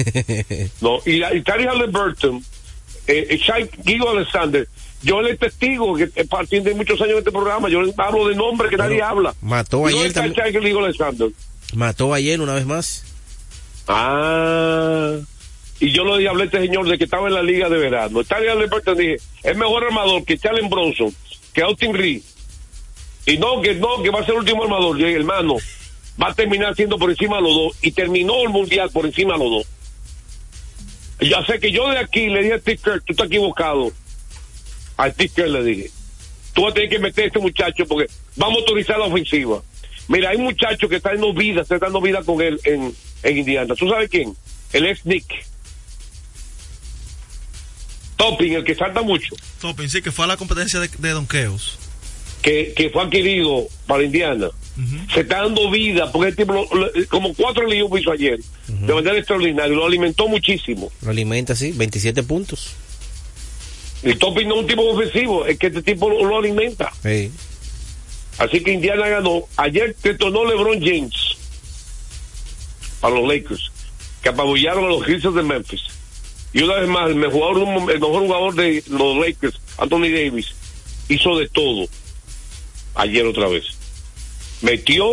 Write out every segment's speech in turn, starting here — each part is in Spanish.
no, y, y Tari Halliburton, eh, Shai Guido Alexander, yo le testigo que a partir de muchos años en este programa, yo hablo de nombre que nadie habla. Mató ayer también. Shai Guido Alexander. Mató ayer una vez más. Ah, y yo le hablé a este señor de que estaba en la liga de verano. Tari Halliburton dije, es mejor armador que Charlie Bronson, que Austin Reed. Y no, que no, que va a ser el último armador. Yo hermano, va a terminar siendo por encima de los dos. Y terminó el mundial por encima de los dos. Ya sé que yo de aquí le dije a Steve Kerr, tú estás equivocado. A Steve Kerr le dije, tú vas a tener que meter a este muchacho porque vamos a autorizar la ofensiva. Mira, hay un muchacho que está dando vida, está dando vida con él en, en Indiana. ¿Tú sabes quién? El ex Nick. Topping, el que salta mucho. Topping, sí, que fue a la competencia de, de donkeos. Que, que fue adquirido para Indiana. Se está dando vida, porque el tipo, como cuatro líos hizo ayer, de manera extraordinaria, lo alimentó muchísimo. Lo alimenta así, 27 puntos. El Topping no es un tipo ofensivo, es que este tipo lo, lo alimenta. Sí. Así que Indiana ganó. Ayer detonó LeBron James para los Lakers, que apabullaron a los Grizzlies de Memphis. Y una vez más, el mejor, el mejor jugador de los Lakers, Anthony Davis, hizo de todo. Ayer otra vez. Metió,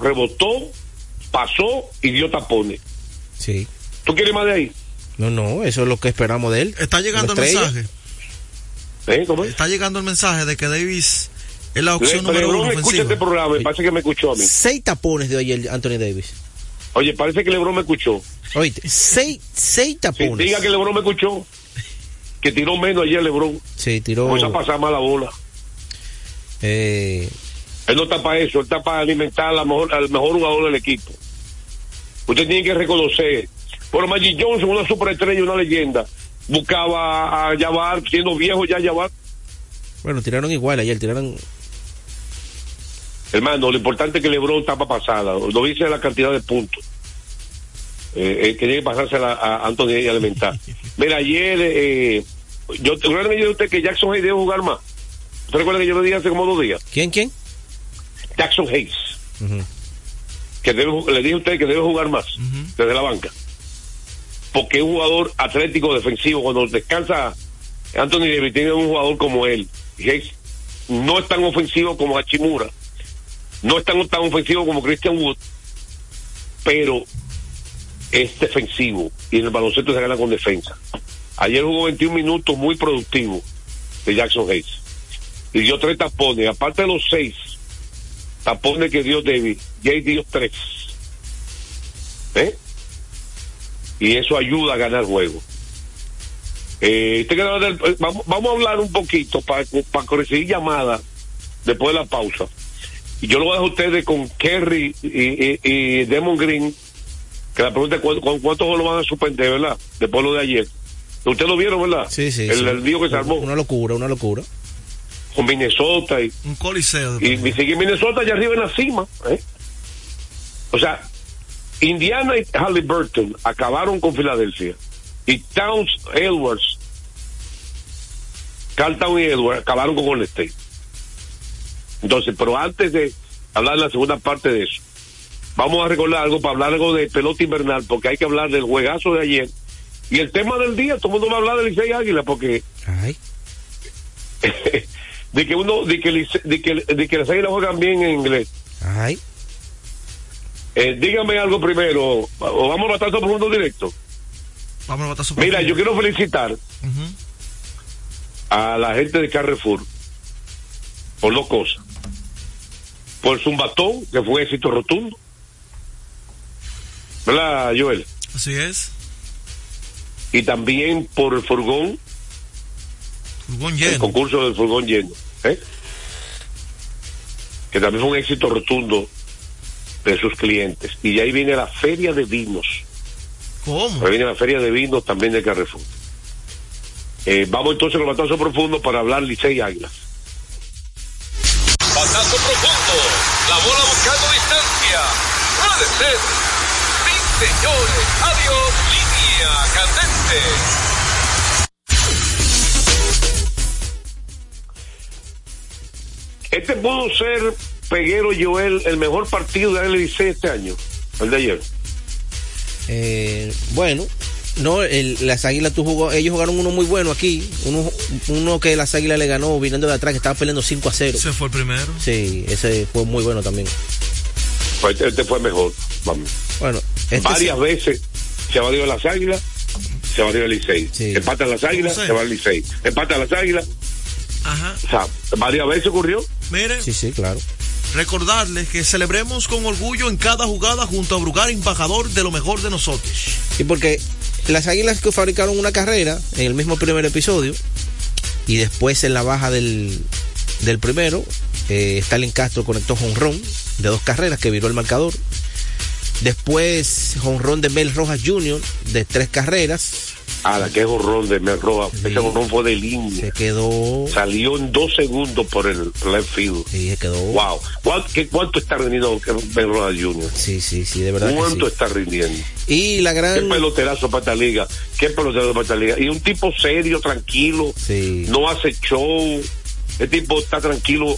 rebotó, pasó y dio tapones. Sí. ¿Tú quieres más de ahí? No, no, eso es lo que esperamos de él. Está llegando el mensaje. ¿Eh? ¿Cómo es? Está llegando el mensaje de que Davis es la opción Le- número uno escucha este programa, parece que me escuchó a mí. Seis tapones de ayer Anthony Davis. Oye, parece que LeBron me escuchó. Oíste, seis, seis Sí, tapones. diga que LeBron me escuchó. Que tiró menos ayer LeBron. Sí, tiró. Comenzó a pasar más la bola. Eh, Él no está para eso, él está para alimentar mejor, al mejor jugador del equipo. Usted tiene que reconocer. Por Magic Johnson, una superestrella, una leyenda, buscaba a Jabbar, siendo viejo ya Jabbar. bueno, tiraron igual ayer, tiraron. Hermano, lo importante es que LeBron está para pasada. Lo dice la cantidad de puntos. Eh, eh, que tiene que pasarse a, Anthony y alimentar. Mira, ayer, eh, yo te recuerdo que yo usted que Jackson Hayes debe jugar más. ¿Usted recuerda que yo le dije hace como dos días? ¿Quién, quién? Jackson Hayes. Que debe, le dije a usted que debe jugar más desde la banca. Porque es un jugador atlético defensivo. Cuando descansa Anthony Davis, tiene un jugador como él. Hayes no es tan ofensivo como Hachimura. No es tan, tan ofensivo como Christian Wood. Pero es defensivo. Y en el baloncesto se gana con defensa. Ayer jugó 21 minutos muy productivo de Jackson Hayes. Y dio tres tapones. Aparte de los seis tapones que dio David, Jay dio tres. ¿Eh? Y eso ayuda a ganar juego. Eh, del- eh, vamos, vamos a hablar un poquito para, para recibir llamadas después de la pausa. Y yo lo voy a dejar a ustedes con Kerry y, y, y Demon Green, que la pregunta es cu- cu- cuántos lo van a suspender, ¿verdad? Después de lo de ayer. Ustedes lo vieron, ¿verdad? Sí, sí. El, sí. el lío que se armó Una locura, una locura. Con Minnesota y, Un coliseo. y, y sigue Minnesota allá arriba en la cima. ¿eh? O sea, Indiana y Halliburton acabaron con Filadelfia. Y Towns, Edwards, Carl Towns y Edwards acabaron con Golden State. Entonces, pero antes de hablar de la segunda parte de eso, vamos a recordar algo para hablar algo de pelota invernal, porque hay que hablar del juegazo de ayer. Y el tema del día, todo el mundo va a hablar de Licey Águila, porque Ay. de que uno, de que, de que, de que las Águilas juegan bien en inglés. Ay. Eh, dígame algo primero, o vamos a batazo profundo directo. Vamos a botar su Mira, yo quiero felicitar a la gente de Carrefour por dos cosas. Por Zumbatón, que fue un éxito rotundo. ¿Verdad, Joel? Así es. Y también por el furgón, Furgón el lleno. concurso del furgón lleno. ¿eh? Que también fue un éxito rotundo de sus clientes. Y ahí viene la feria de vinos. ¿Cómo? Ahí viene la feria de vinos también de Carrefour. Eh, vamos entonces con el batazo profundo para hablar Licey Águilas. Batazo profundo. La bola buscando distancia. Puede ser. Sí, señores. Adiós. Línea candente. Este pudo ser, Peguero Joel, el mejor partido de la Licey este año, el de ayer. Eh, bueno, No, el- las águilas tú jugó, ellos jugaron uno muy bueno aquí, uno, uno que las águilas le ganó viniendo de atrás, que estaba peleando 5 a 0. Se fue el primero. Sí, ese fue muy bueno también. Pues este, este fue mejor. Vamos. Bueno, este Varias veces se va a ir las águilas, se va a ir el Licey. Sí. Empatan las águilas, se va al Licey. Empatan las águilas, Ajá. o sea, varias veces ocurrió. Mire, Sí, sí, claro. recordarles que celebremos con orgullo en cada jugada junto a Brugar, embajador de lo mejor de nosotros. Y porque las águilas que fabricaron una carrera en el mismo primer episodio y después en la baja del, del primero, eh, Stalin Castro conectó jonrón de dos carreras que viró el marcador. Después jonrón de Mel Rojas Jr. de tres carreras. A la que es horror de Mel Rojas. Sí. Ese horror fue de línea. Se quedó. Salió en dos segundos por el left field. Sí, se quedó. Wow. ¿Cuánto, qué- cuánto está rindiendo Mel Rojas Jr.? Sí, sí, sí, de verdad. que ¿Cuánto sí. está rindiendo? Y la Qué gran. peloterazo para esta liga. Qué peloterazo para esta liga. Y un tipo serio, tranquilo. Sí. No hace show. El tipo está tranquilo.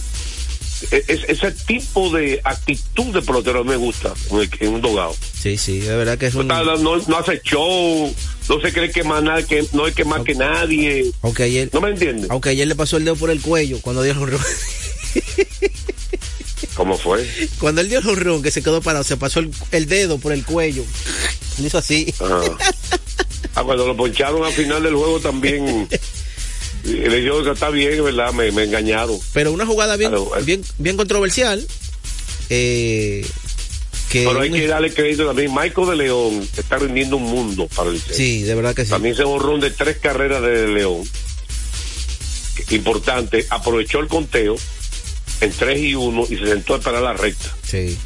Es- ese tipo de actitud de pelotero me gusta en, un dogado. Sí, sí, de verdad que es No, un. no- no hace show. No se cree que más nada, que no es que más que nadie. Aunque ayer, ¿No me entiendes? aunque ayer le pasó el dedo por el cuello cuando dio el. ¿Cómo fue? Cuando él dio el jonrón, que se quedó parado, se pasó el, el dedo por el cuello. Le hizo así. Ah. Ah, cuando lo poncharon al final del juego también. le que está bien, ¿verdad? Me, me engañaron. Pero una jugada bien, Claro, bien, bien controversial. Eh, que Pero hay un- que darle crédito también. Michael de León está rindiendo un mundo para el. Sí, de verdad que sí. También se borró de tres carreras de León. Importante. Aprovechó el conteo en 3 y 1 y se sentó a esperar la recta. Sí.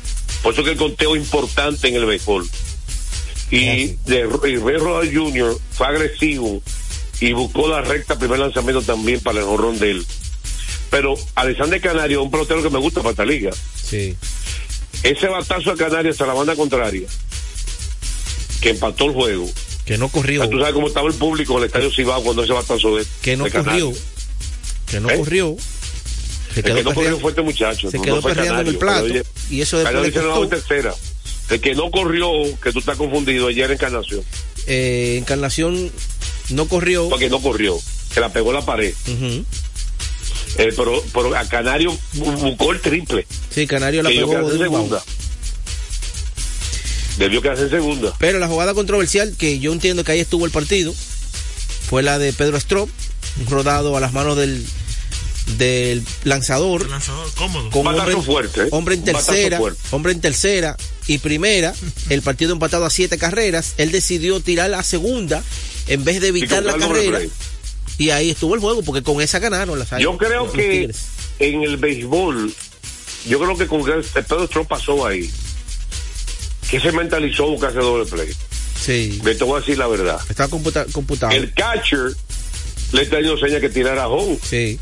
Por eso que el conteo es importante en el béisbol. Y, de, y Ray Rodas Jr. fue agresivo y buscó la recta primer lanzamiento también para el jorrón de él. Pero Alexander Canario es un pelotero que me gusta para esta liga. Sí. Ese batazo a Canario hasta la banda contraria, que empató el juego. Que no corrió. Tú sabes cómo estaba el público en el estadio Cibao cuando ese batazo de Que no de corrió. Que no ¿Eh? corrió. Se El que no corrió fue este muchacho. se no quedó perreando en el plato. Pero, Y eso oye, después le costó. tercera. El que no corrió, que tú estás confundido, ayer en Encarnación. Eh, Encarnación no corrió. Porque no corrió. Se la pegó la pared. Eh, pero, pero a Canario bu- buscó el triple. Sí, Canario la que pegó de segunda. Debió quedarse en segunda. Pero la jugada controversial que yo entiendo que ahí estuvo el partido fue la de Pedro Strop, un rodado a las manos del, del lanzador. El lanzador cómodo. con Un batazo hombre, fuerte, ¿eh? hombre en tercera, fuerte. hombre en tercera y primera, el partido empatado a siete carreras, él decidió tirar la segunda en vez de evitar la carrera y ahí estuvo el juego porque con esa ganaron las Yo creo los que en el béisbol, yo creo que con Pedro Strop pasó ahí, que se mentalizó buscarse doble play. sí, Me te voy a decir la verdad. estaba computa- computado. El catcher le está dando señas que tirara home. Sí,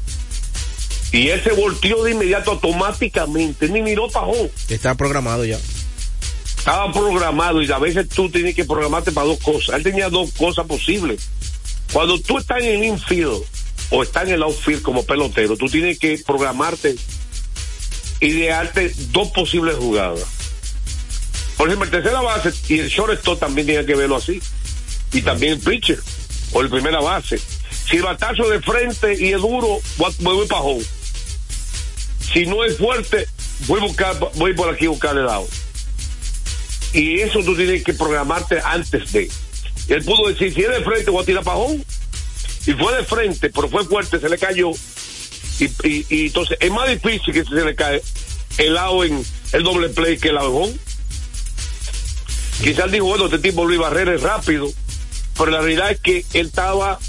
Y él se volteó de inmediato automáticamente, ni miró para home. está programado ya. Estaba programado y a veces tú tienes que programarte para dos cosas. Él tenía dos cosas posibles. Cuando tú estás en el infield o estás en el outfield como pelotero, tú tienes que programarte y darte dos posibles jugadas. Por ejemplo, el tercera base y el shortstop también tiene que verlo así. Y también el pitcher o el primera base. Si el batazo de frente y es duro, voy, para home. Si no es fuerte, voy buscar, voy por aquí a buscar el lado. Y eso tú tienes que programarte antes de. Él pudo decir, si es de frente, voy a tirar home. Y fue de frente, pero fue fuerte, se le cayó. Y, entonces es más difícil que se le cae el lado en el doble play que el lado. Quizás dijo, bueno, este tipo Luis Barrera es rápido, pero la realidad es que él estaba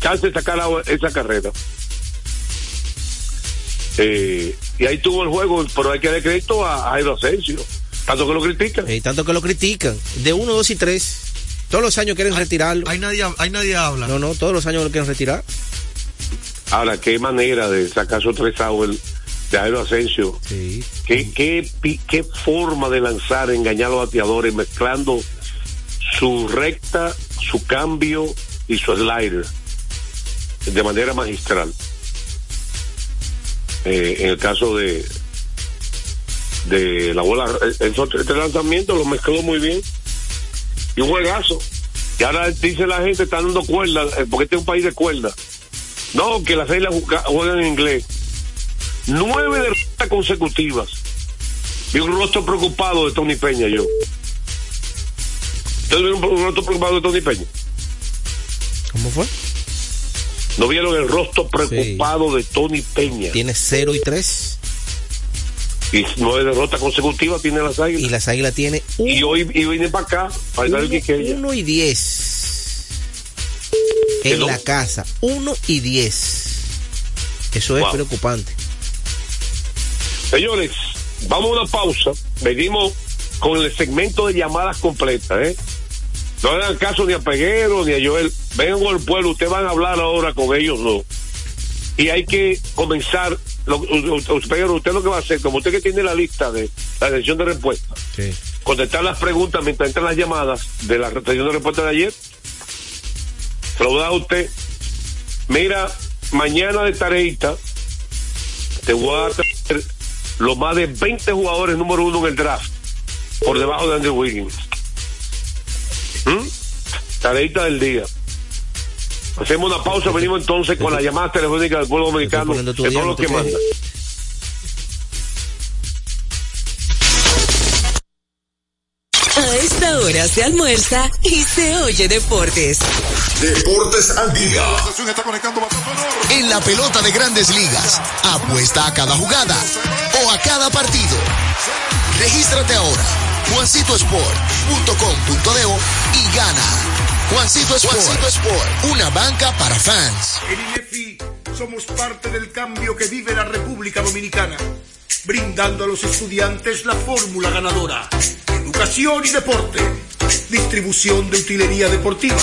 chance de sacar esa carrera. Eh, y ahí tuvo el juego, pero hay que dar crédito a, a Jairo Asensio. Tanto que lo critican. Y tanto que lo critican. De uno, dos y tres. Todos los años quieren retirarlo. Ahí nadie, ahí nadie habla. No, no, todos los años lo quieren retirar. Ahora, qué manera de sacar su tres outs de Jairo Asensio. Sí. ¿Qué, qué forma de lanzar, engañar a los bateadores, mezclando su recta, su cambio y su slider de manera magistral. Eh, en el caso de de la bola, eh, esos tres lanzamientos los mezcló muy bien y un juegazo. Y ahora dice la gente, está dando cuerda, eh, porque este es un país de cuerda. No, que las juga- juegan en inglés. Nueve derrotas consecutivas. Vi un rostro preocupado de Tony Peña, yo. ¿Ustedes vieron un rostro preocupado de Tony Peña? ¿Cómo fue? ¿No vieron el rostro preocupado de Tony Peña? Tiene 0 y 3 Y nueve derrotas consecutivas tiene las águilas. y las águilas tiene Y hoy y viene para acá, para dar el. 1 y 10 en la casa. 1 y 10. Eso es Wow. preocupante. Señores, vamos a una pausa. Venimos con el segmento de llamadas completas, ¿eh? No le hagan caso ni a Peguero ni a Joel. Vengan el pueblo, ustedes van a hablar ahora con ellos, no. Y hay que comenzar. Lo, u- u- Peguero, usted lo que va a hacer, como usted que tiene la lista de la sesión de respuesta, Sí. contestar las preguntas mientras entran las llamadas de la sesión de respuesta de ayer. Se lo da a usted. Mira, mañana de tareita te voy a traer los más de 20 jugadores número uno en el draft por debajo de Andrew Wiggins. ¿Mm? Tareita del día. Hacemos una pausa, venimos entonces con las llamadas telefónicas del pueblo dominicano, que son los que mandan. A esta hora se almuerza y se oye deportes. Deportes al día. En la pelota de grandes ligas, apuesta a cada jugada o a cada partido. Regístrate ahora, juancitosport.com.de y gana. Juancito Sport, Juancito Sport, una banca para fans. En INEFI somos parte del cambio que vive la República Dominicana, brindando a los estudiantes la fórmula ganadora. Educación y deporte, distribución de utilería deportiva,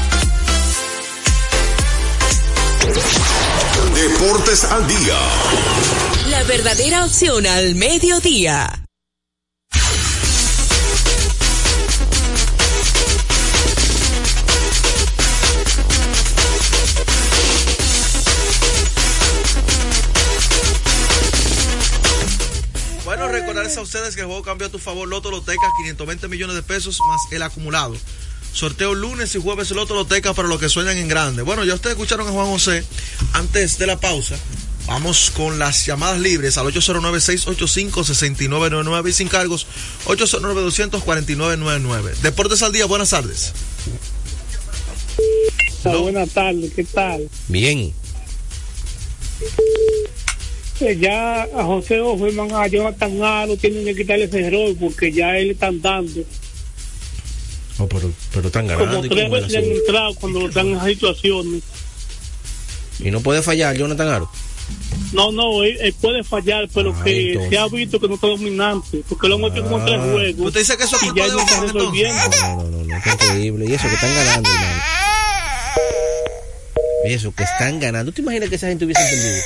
Deportes al día. La verdadera opción al mediodía. Bueno, recordarles a ustedes que el juego cambió a tu favor Loto Loteca, 520 millones de pesos más el acumulado. Sorteo lunes y jueves Loto Loteca para los que sueñan en grande. Bueno, ya ustedes escucharon a Juan José antes de la pausa. Vamos con las llamadas libres al 809-685-6999 y sin cargos 809-249-99. Deportes al día, buenas tardes. Buenas tardes, ¿qué tal? Bien. Eh, Ya a José Offerman, a Jonathan Aro tienen que quitarle ese rol porque ya él están dando. Oh, pero, pero están Como ganando. ¿y tres es veces han entrado cuando están en esas situaciones. Y no puede fallar Jonathan Aro. No, no, él, él puede fallar, pero Ah, que entonces. se ha visto que no está dominante, porque lo han metido como tres Ah. juegos. Usted dice que eso es y culpa ya no está resolviendo. No, no, no, no, qué increíble. Y eso que están ganando, hermano. Y eso que están ganando. ¿Tú te imaginas que esa gente hubiese perdido?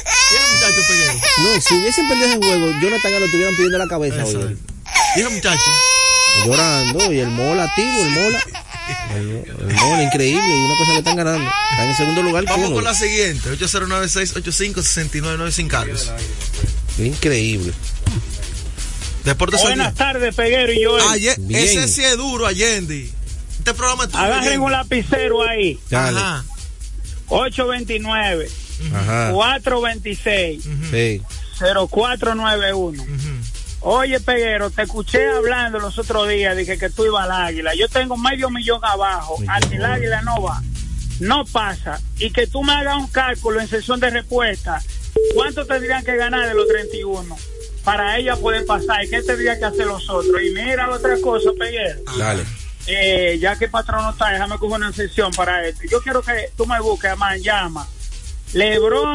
No, si hubiesen perdido ese juego, Jonathan Aro lo estuvieran pidiendo la cabeza hoy. es. Mira, muchacho. Llorando. Y el Mola activo, el Mola. El, el Mola increíble. Y una cosa que están ganando. Están en segundo lugar. Vamos con la siguiente, 809-685-6999 sin cargos. Increíble. Deportes. Buenas tardes, Peguero y yo. Aye- Bien. ese sí es duro, Allende. Este programa es tuyo, Agarren Allende. un lapicero ahí. Dale. Ajá. 829 Ajá. 426 Sí. 0491. Oye, Peguero, te escuché hablando los otros días de que, tú ibas al águila. Yo tengo medio millón abajo. Al que el águila no va, no pasa. Y que tú me hagas un cálculo en sesión de respuesta. ¿Cuánto tendrían que ganar de los 31? Para ella poder pasar. ¿Y qué tendría que hacer los otros? Y mira otra cosa, Peguero. Dale. Eh, ya que el patrón no está, déjame coger una sesión para esto. Yo quiero que tú me busques a Llama, Lebron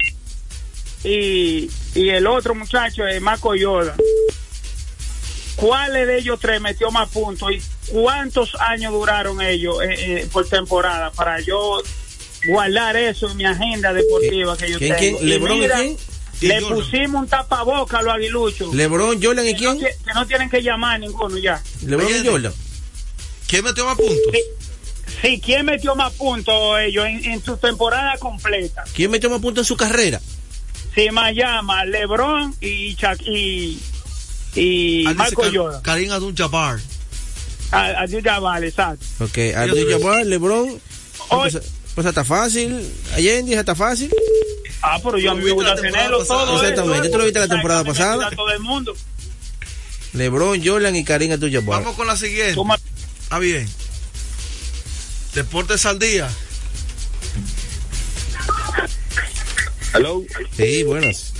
y, y el otro muchacho, eh, Marco Yoda. ¿Cuáles de ellos tres metió más puntos y cuántos años duraron ellos eh, eh, por temporada para yo guardar eso en mi agenda deportiva que yo ¿Quién, tengo. quién? ¿Lebron y mira, quién? Le pusimos un tapaboca a los aguiluchos. LeBron, Jordan y Que quién? que no tienen que llamar ninguno ya. LeBron y Jordan. ¿Quién metió más puntos? Sí, sí, ¿quién metió más puntos ellos en, en su temporada completa? ¿Quién metió más puntos en su carrera? Sí, más llama LeBron y Chuck y, y Ah, Michael Kar- Jordan. Karim Abdul-Jabbar. Ah, ah, ya vale, exacto. Ok, Abdul Jabbar, LeBron. Hoy- Pues, pues está fácil. Allende está fácil. Ah, pero yo a mí me gusta tenerlo todo. Exactamente, eso, tú lo viste la temporada pasada. todo el mundo. LeBron, Jordan y Karim Abdul Jabbar. Vamos con la siguiente. Toma- Ah, bien. Deportes al día. Hello. Sí, buenas.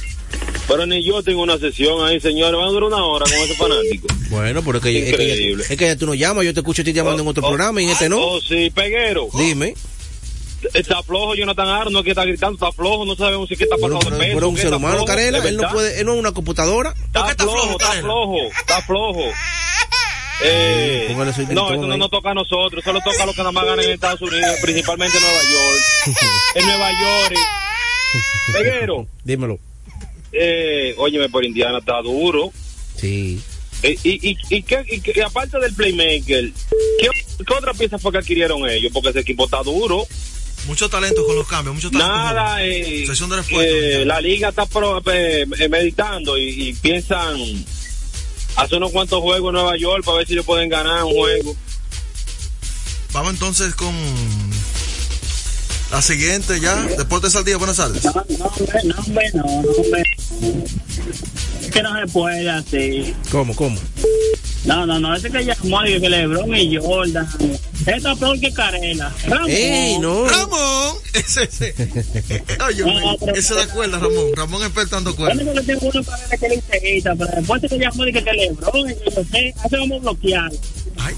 Pero ni yo tengo una sesión ahí, señores. Van a durar una hora con ese fanático. Bueno, pero es que, es que, ya, Increíble. es que ya tú no llamas, yo te escucho a ti llamando en otro programa y en este no. Oh, sí, peguero. Dime. Está flojo Jonathan Aaron, no es que está gritando, está flojo, no sabemos si es que está pasando pero- pero un ser humano, flojo, Carela, él no puede, él no es una computadora. Está, ¿Por qué está flojo, flojo, está flojo, está flojo. Eh, su no, eso no ahí. nos toca a nosotros, solo toca a los que nada más ganan en Estados Unidos, principalmente en Nueva York. en Nueva York. Peguero, Dímelo. Eh, óyeme, por Indiana está duro. Sí. Eh, y, y, y, qué- y qué- y aparte del playmaker, ¿qué, qué otra pieza fue que adquirieron ellos? Porque ese equipo está duro. Muchos talentos con los cambios, muchos talentos. Nada, eh, Sesión de respuesta. eh, la liga está pro- eh, eh, meditando y, y piensan hacer unos cuantos juegos en Nueva York para ver si ellos pueden ganar un juego. Vamos entonces con la siguiente ya. Deportes al día, buenas tardes. No, no, hombre, no, no, no, hombre. Es que no se puede así. ¿Cómo, cómo? No, no, no, ese que llamó que LeBron y Jordan. Esta peor que Carela. Ramón. ¡Ey, no! Ramón, ese, ese. Oye, No, pero- ese de acuerdo, Ramón. Ramón experto dando cuerda. porque tengo uno para que le pero después que llamó y que LeBron y yo sé, hace vamos bloquear. Ay,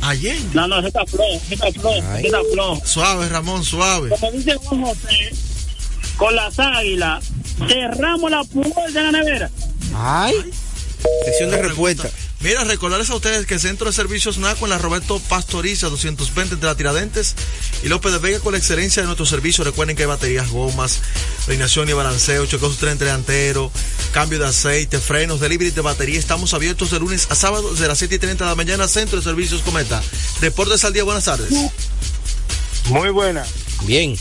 ayer. No, no, ese está flojo, ese está flojo, ese está flojo. Suave, Ramón, suave. Como dice Juan José, con las águilas, cerramos la puerta de la nevera. Ay. Sesión de respuesta. Mira, recordarles a ustedes que el Centro de Servicios NACO en la Roberto Pastoriza 220 entre la Tiradentes y López de Vega con la excelencia de nuestro servicio. Recuerden que hay baterías, gomas, alineación y balanceo, chequeo su tren delantero, cambio de aceite, frenos, delivery de batería. Estamos abiertos de lunes a sábado desde las 7 y 30 de la mañana. Centro de Servicios Cometa. Deportes al día, buenas tardes. Muy buena. Bien.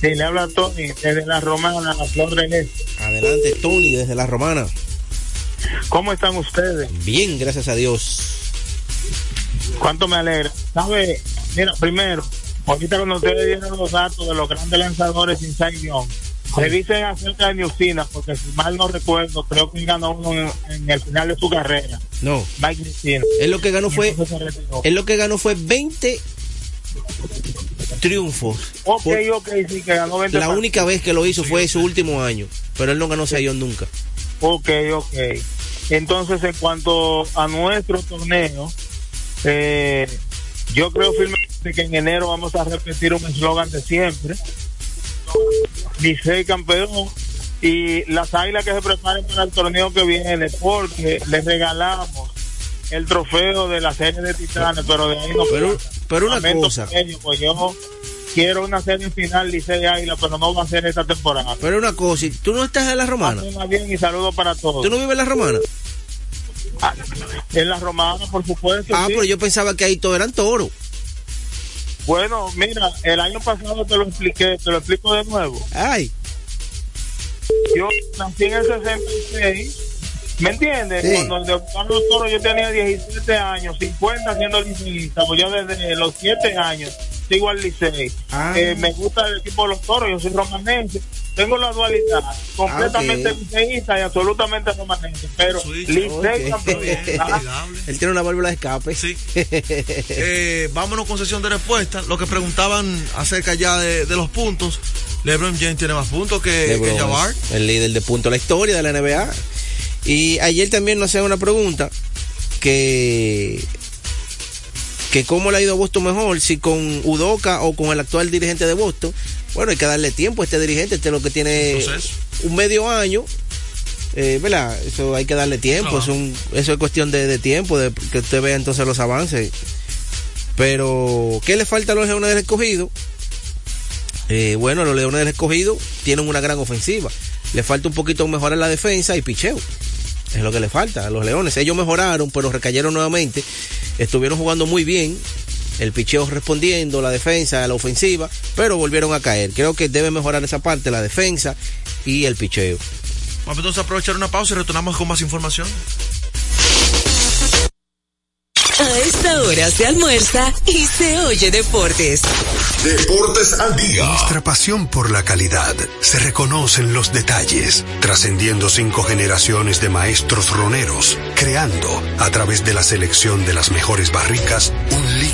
Sí, le habla Tony desde la Romana, la Flor Este. Adelante, Tony, desde la Romana. ¿Cómo están ustedes? Bien, gracias a Dios. ¿Cuánto me alegra? ¿Sabe? Mira, primero, ahorita cuando ustedes dieron los datos de los grandes lanzadores sin Young, revisen acerca de Newsina, porque si mal no recuerdo, creo que ganó uno en, en el final de su carrera. No. Mike Cristina. Él lo que ganó fue, se él lo que ganó fue 20 triunfos. Ok, ok, sí, que ganó 20 la única vez que lo hizo fue su último año, pero él no ganó Sayón nunca. Ok, ok. Entonces, en cuanto a nuestro torneo, eh, yo creo firmemente que en enero vamos a repetir un eslogan de siempre. Licey campeón y las águilas que se preparen para el torneo que viene porque les regalamos el trofeo de la serie de titanes, pero de ahí no Pero, pasa. Pero una Lamento cosa, pues yo quiero una serie final Licey Águila, pero no va a ser esta temporada. pero una cosa, tú no estás en la Romana. Bien y saludos para todos. ¿Tú no vives en la Romana? En la romana, por supuesto. Ah, sí. pero yo pensaba que ahí todos eran toros. Bueno, mira, el año pasado te lo expliqué, te lo explico de nuevo. Ay, Yo nací en el 66, ¿me entiendes? Sí. Cuando los toros yo tenía 17 años, 50 siendo liceísta, pues yo desde los 7 años sigo al licey. Ah. Eh, me gusta el equipo de los toros, yo soy romanense. Tengo la dualidad, completamente Ah, liceísta y absolutamente romanense, pero Switch, licey ok. campeón. Ah, Cuidable. él tiene una válvula de escape. Sí. Eh, vámonos con sesión de respuesta. Lo que preguntaban acerca ya de, de los puntos. LeBron James tiene más puntos que, LeBron que Jabbar. es el líder de punto de la historia de la NBA. Y ayer también nos hacían una pregunta que que cómo le ha ido a Boston mejor, si con Udoca o con el actual dirigente de Boston. Bueno, hay que darle tiempo a este dirigente, este es lo que tiene un medio año. Eh, ¿Verdad? Eso hay que darle tiempo, es un- eso es cuestión de, de tiempo, de que usted vea entonces los avances. Pero, ¿qué le falta a los leones del escogido? Eh, bueno, los Leones del Escogido tienen una gran ofensiva. Le falta un poquito mejorar la defensa y picheo. Es lo que le falta a los Leones. Ellos mejoraron, pero recayeron nuevamente. Estuvieron jugando muy bien. El picheo respondiendo, la defensa, la ofensiva, pero volvieron a caer. Creo que debe mejorar esa parte, la defensa y el picheo. Vamos entonces a aprovechar una pausa y retornamos con más información. A esta hora se almuerza y se oye deportes. Deportes al día. Nuestra pasión por la calidad se reconoce en los detalles, trascendiendo cinco generaciones de maestros roneros, creando, a través de la selección de las mejores barricas, un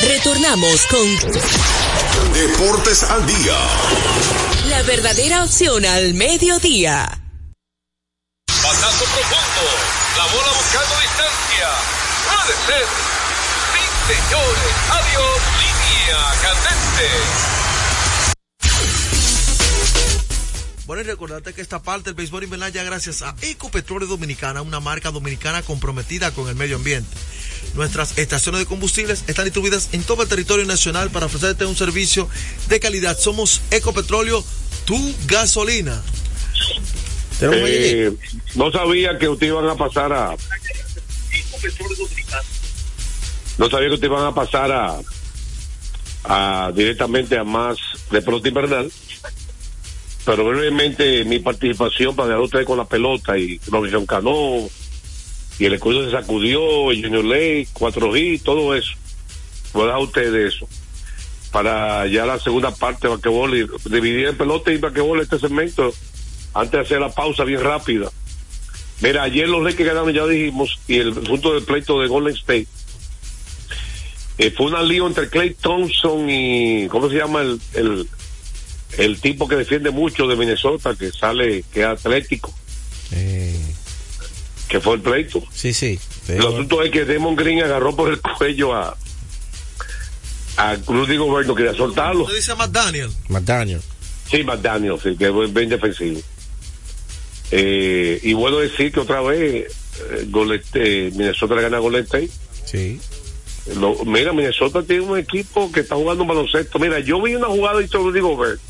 Retornamos con Deportes al día. la verdadera opción al mediodía. Batazo profundo. La bola buscando distancia. Puede ser. Sí, señores. Adiós. Línea candente. Bueno, y recordarte que esta parte del béisbol invernal ya gracias a Ecopetróleo Dominicana, una marca dominicana comprometida con el medio ambiente. Nuestras estaciones de combustibles están distribuidas en todo el territorio nacional para ofrecerte un servicio de calidad. Somos Ecopetróleo, tu gasolina. Eh, no sabía que ustedes iban a pasar a. No sabía que ustedes iban a pasar a, a directamente a más de pelota invernal. Pero brevemente mi participación para dejar ustedes con la pelota y Robinson Cano y el escudo se sacudió, el Junior Lake, 4G, todo eso. Voy a dejar a ustedes eso. Para ya la segunda parte de basquetbol y dividir en pelota y basquetbol este segmento antes de hacer la pausa bien rápida. Mira, ayer los Lakers ganaron, ya dijimos, y el punto del pleito de Golden State. Eh, fue una lío entre Clay Thompson y, ¿cómo se llama el, el, el tipo que defiende mucho de Minnesota, que sale, que es atlético? Que fue el pleito. Sí, sí. El asunto es que Demon Green agarró por el cuello a, a Rudy Gobert, no quería soltarlo. Usted dice Matt Daniel. McDaniel. Sí, McDaniel, sí, que es bien defensivo. Eh, y bueno decir que otra vez eh, eh, Minnesota le gana a Golden State. Sí. Lo- mira, Minnesota tiene un equipo que está jugando un baloncesto. Mira, yo vi una jugada y Rudy Gobert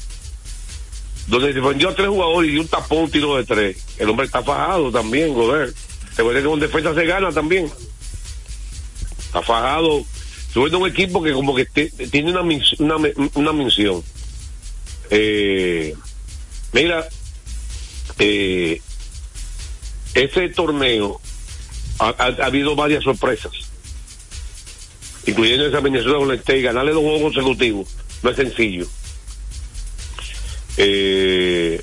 donde defendió a tres jugadores y un tapón, tiro de tres. El hombre está fajado también, voy a decir que con defensa se gana también. Está fajado. Subiendo un equipo que como que tiene una, una, una misión. Eh, mira, eh, ese torneo ha, ha- ha habido varias sorpresas, incluyendo esa Golden State, ganarle dos juegos consecutivos no es sencillo. Eh,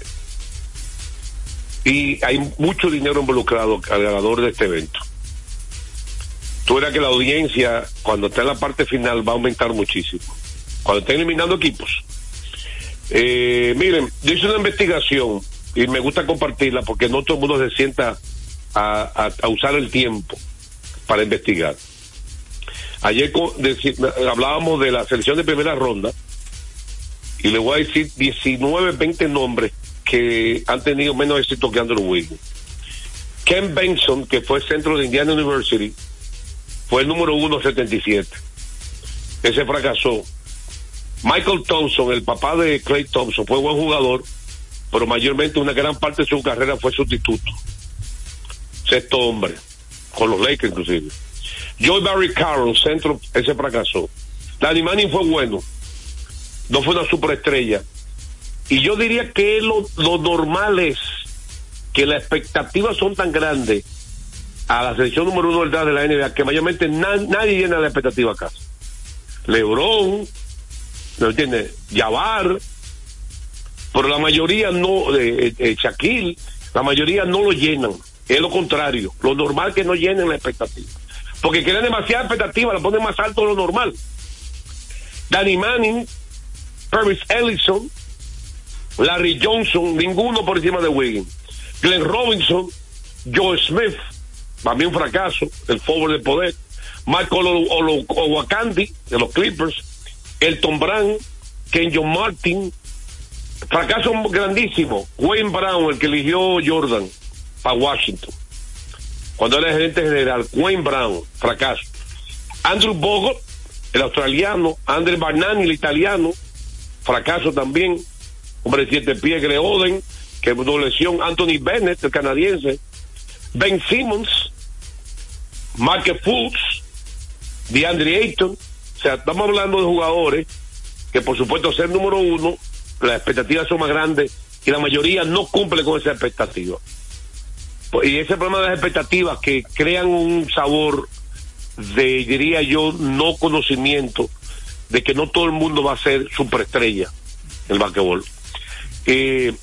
y hay mucho dinero involucrado al ganador de este evento. Tú verás que la audiencia, cuando está en la parte final, va a aumentar muchísimo. Cuando estén eliminando equipos. Eh, miren, yo hice una investigación y me gusta compartirla porque no todo el mundo se sienta a, usar el tiempo para investigar. Ayer hablábamos de la selección de primera ronda y le voy a decir 19, 20 nombres que han tenido menos éxito que Andrew Wiggins. Ken Benson, que fue centro de Indiana University, fue el número uno 77. Ese fracasó. Michael Thompson, el papá de Clay Thompson, fue buen jugador, pero mayormente una gran parte de su carrera fue sustituto. Sexto hombre, con los Lakers inclusive. Joy Barry Carroll, centro, ese fracasó. Danny Manning fue bueno, no fue una superestrella. Y yo diría que lo, lo normal es que las expectativas son tan grandes a la selección número uno de la NBA que mayormente na- nadie llena la expectativa acá. Lebron, ¿no entiendes? Yavar, pero la mayoría no, eh, eh, Shaquille, la mayoría no lo llenan. Es lo contrario. Lo normal que no llenen la expectativa. Porque crean demasiada expectativa, la ponen más alto de lo normal. Danny Manning, Paris Ellison, Larry Johnson, ninguno por encima de Wiggins. Glenn Robinson, Joe Smith, también un fracaso, el forward de poder. Michael Owakandi, de los Clippers. Elton Brand, Kenjo Martin. Fracaso grandísimo. Wayne Brown, el que eligió Jordan para Washington. Cuando era gerente general. Wayne Brown, fracaso. Andrew Bogut, el australiano. Andre Barnani, el italiano. Fracaso también. Hombre de siete pies, Greg Oden, que lesión. Anthony Bennett, el canadiense. Ben Simmons, Mark Fultz, DeAndre Ayton. O sea, estamos hablando de jugadores que por supuesto ser número uno, las expectativas son más grandes y la mayoría no cumple con esa expectativa. Y ese problema de las expectativas que crean un sabor de, diría yo, no conocimiento de que no todo el mundo va a ser superestrella en el basquetbol. Eh,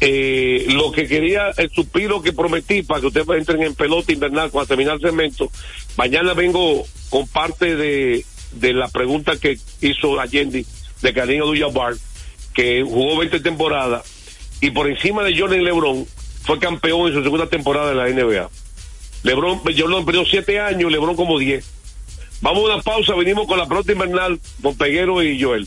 eh, lo que quería, el suspiro que prometí para que ustedes entren en pelota invernal cuando terminar el segmento, mañana vengo con parte de, de la pregunta que hizo Allende de Cariño Duyabar, que jugó 20 temporadas y por encima de Jordan Lebron fue campeón en su segunda temporada de la NBA. Lebron, Jordan perdió 7 años, Lebron como 10. Vamos a una pausa, venimos con la pelota invernal con Peguero y Joel.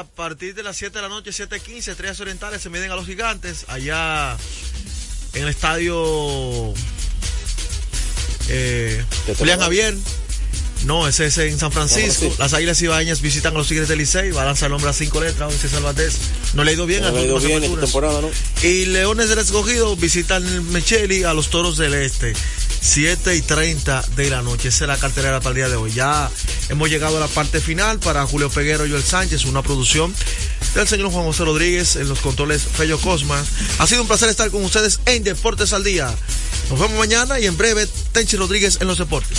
A partir de las 7 de la noche, 7.15, Estrellas Orientales se miden a los gigantes allá en el estadio eh, Julián Javier. No, ese es en San Francisco. Las Águilas Ibañas visitan a los Tigres del Licey. Va a lanzar el nombre a cinco letras. Hoy César Valdés. No le ha ido bien. No a le ido bien esta temporada, ¿no? Y Leones del Escogido visitan el Mecheli a los Toros del Este. 7 y 30 de la noche. Esa es la cartelera para el día de hoy. Ya hemos llegado a la parte final para Julio Peguero y Joel Sánchez, una producción del señor Juan José Rodríguez en los controles Fello Cosmas. Ha sido un placer estar con ustedes en Deportes al Día. Nos vemos mañana y en breve Tenchi Rodríguez en los deportes.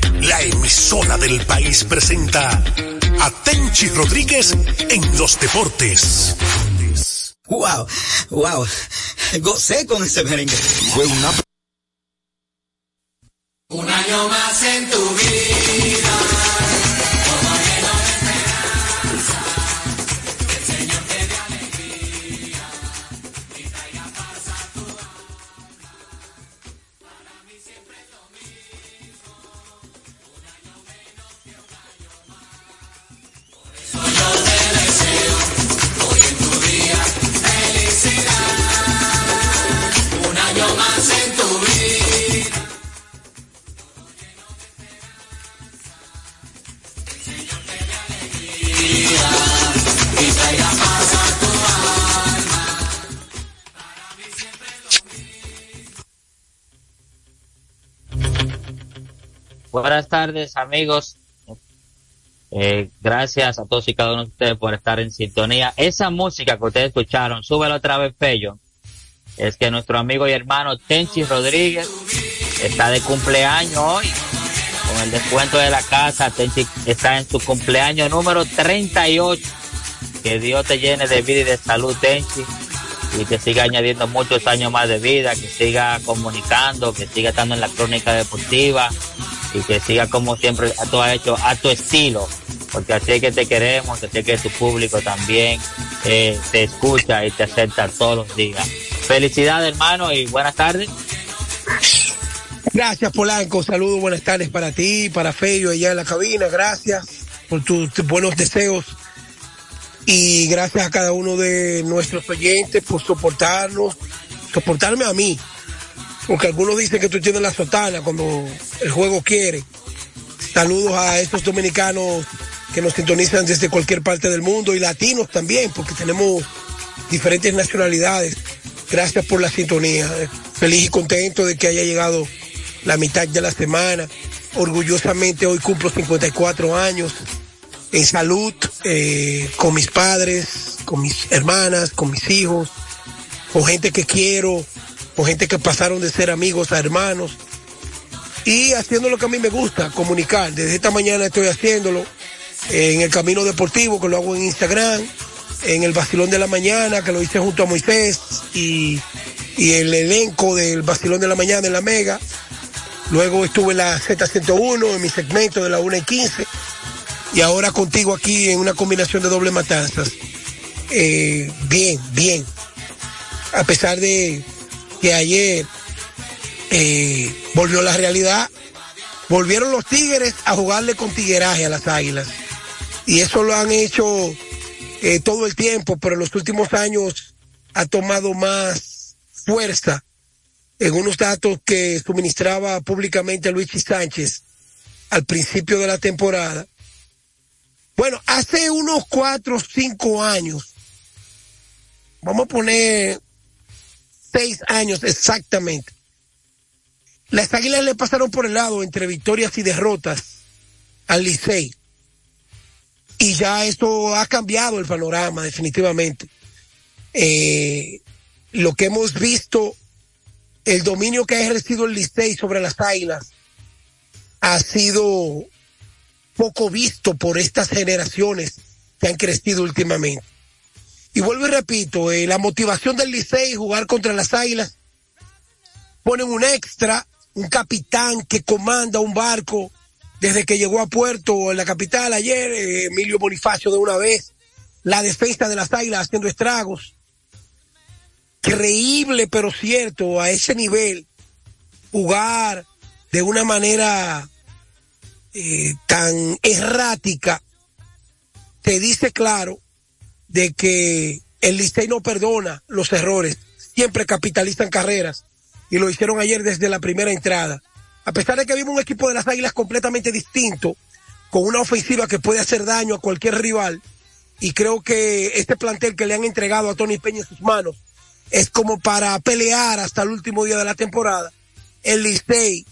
la emisora del país presenta a Tenchi Rodríguez en los deportes. Wow, wow, gocé con ese merengue. Fue una Un año más en tu vida. Buenas tardes, amigos. Eh, gracias a todos y cada uno de ustedes por estar en sintonía. Esa música que ustedes escucharon, súbela otra vez, Pello. Es que nuestro amigo y hermano Tenchi Rodríguez está de cumpleaños hoy. Con el descuento de la casa, Tenchi está en su cumpleaños número 38. Que Dios te llene de vida y de salud, Tenchi. Y que siga añadiendo muchos años más de vida, que siga comunicando, que siga estando en la crónica deportiva y que siga como siempre tú has hecho a tu estilo, porque así es que te queremos, así es que tu público también eh, te escucha y te acepta todos los días. Felicidades hermano y buenas tardes. Gracias, Polanco. Saludos, buenas tardes para ti, para Fello allá en la cabina. Gracias por tus, tus buenos deseos. Y gracias a cada uno de nuestros oyentes por soportarnos, soportarme a mí. Porque algunos dicen que tú tienes la sotana cuando el juego quiere. Saludos a estos dominicanos que nos sintonizan desde cualquier parte del mundo y latinos también, porque tenemos diferentes nacionalidades. Gracias por la sintonía. Feliz y contento de que haya llegado la mitad de la semana. Orgullosamente hoy cumplo 54 años en salud, eh, con mis padres, con mis hermanas, con mis hijos, con gente que quiero, con gente que pasaron de ser amigos a hermanos y haciendo lo que a mí me gusta, comunicar. Desde esta mañana estoy haciéndolo en el camino deportivo, que lo hago en Instagram, en el Basilón de la Mañana, que lo hice junto a Moisés y, y el elenco del Basilón de la Mañana en la Mega. Luego estuve en la Z101, en mi segmento de la 1 y 15. Y ahora contigo aquí en una combinación de doble matanzas. Eh, bien, bien. A pesar de que ayer eh, volvió la realidad, volvieron los Tigres a jugarle con tigueraje a las Águilas. Y eso lo han hecho eh, todo el tiempo, pero en los últimos años ha tomado más fuerza en unos datos que suministraba públicamente Luis Sánchez al principio de la temporada. Bueno, hace unos cuatro o cinco años, vamos a poner seis años exactamente, las águilas le pasaron por el lado entre victorias y derrotas al Licey. Y ya esto ha cambiado el panorama definitivamente. Eh, lo que hemos visto, el dominio que ha ejercido el Licey sobre las águilas ha sido poco visto por estas generaciones que han crecido últimamente. Y vuelvo y repito, eh, la motivación del Licey jugar contra las águilas ponen un extra, un capitán que comanda un barco desde que llegó a puerto en la capital ayer, eh, Emilio Bonifacio de una vez, la defensa de las águilas haciendo estragos. Creíble pero cierto, a ese nivel, jugar de una manera eh, tan errática, te dice claro de que el Licey no perdona los errores, siempre capitalizan carreras y lo hicieron ayer desde la primera entrada. A pesar de que vimos un equipo de las Águilas completamente distinto, con una ofensiva que puede hacer daño a cualquier rival, y creo que este plantel que le han entregado a Tony Peña en sus manos es como para pelear hasta el último día de la temporada. El Licey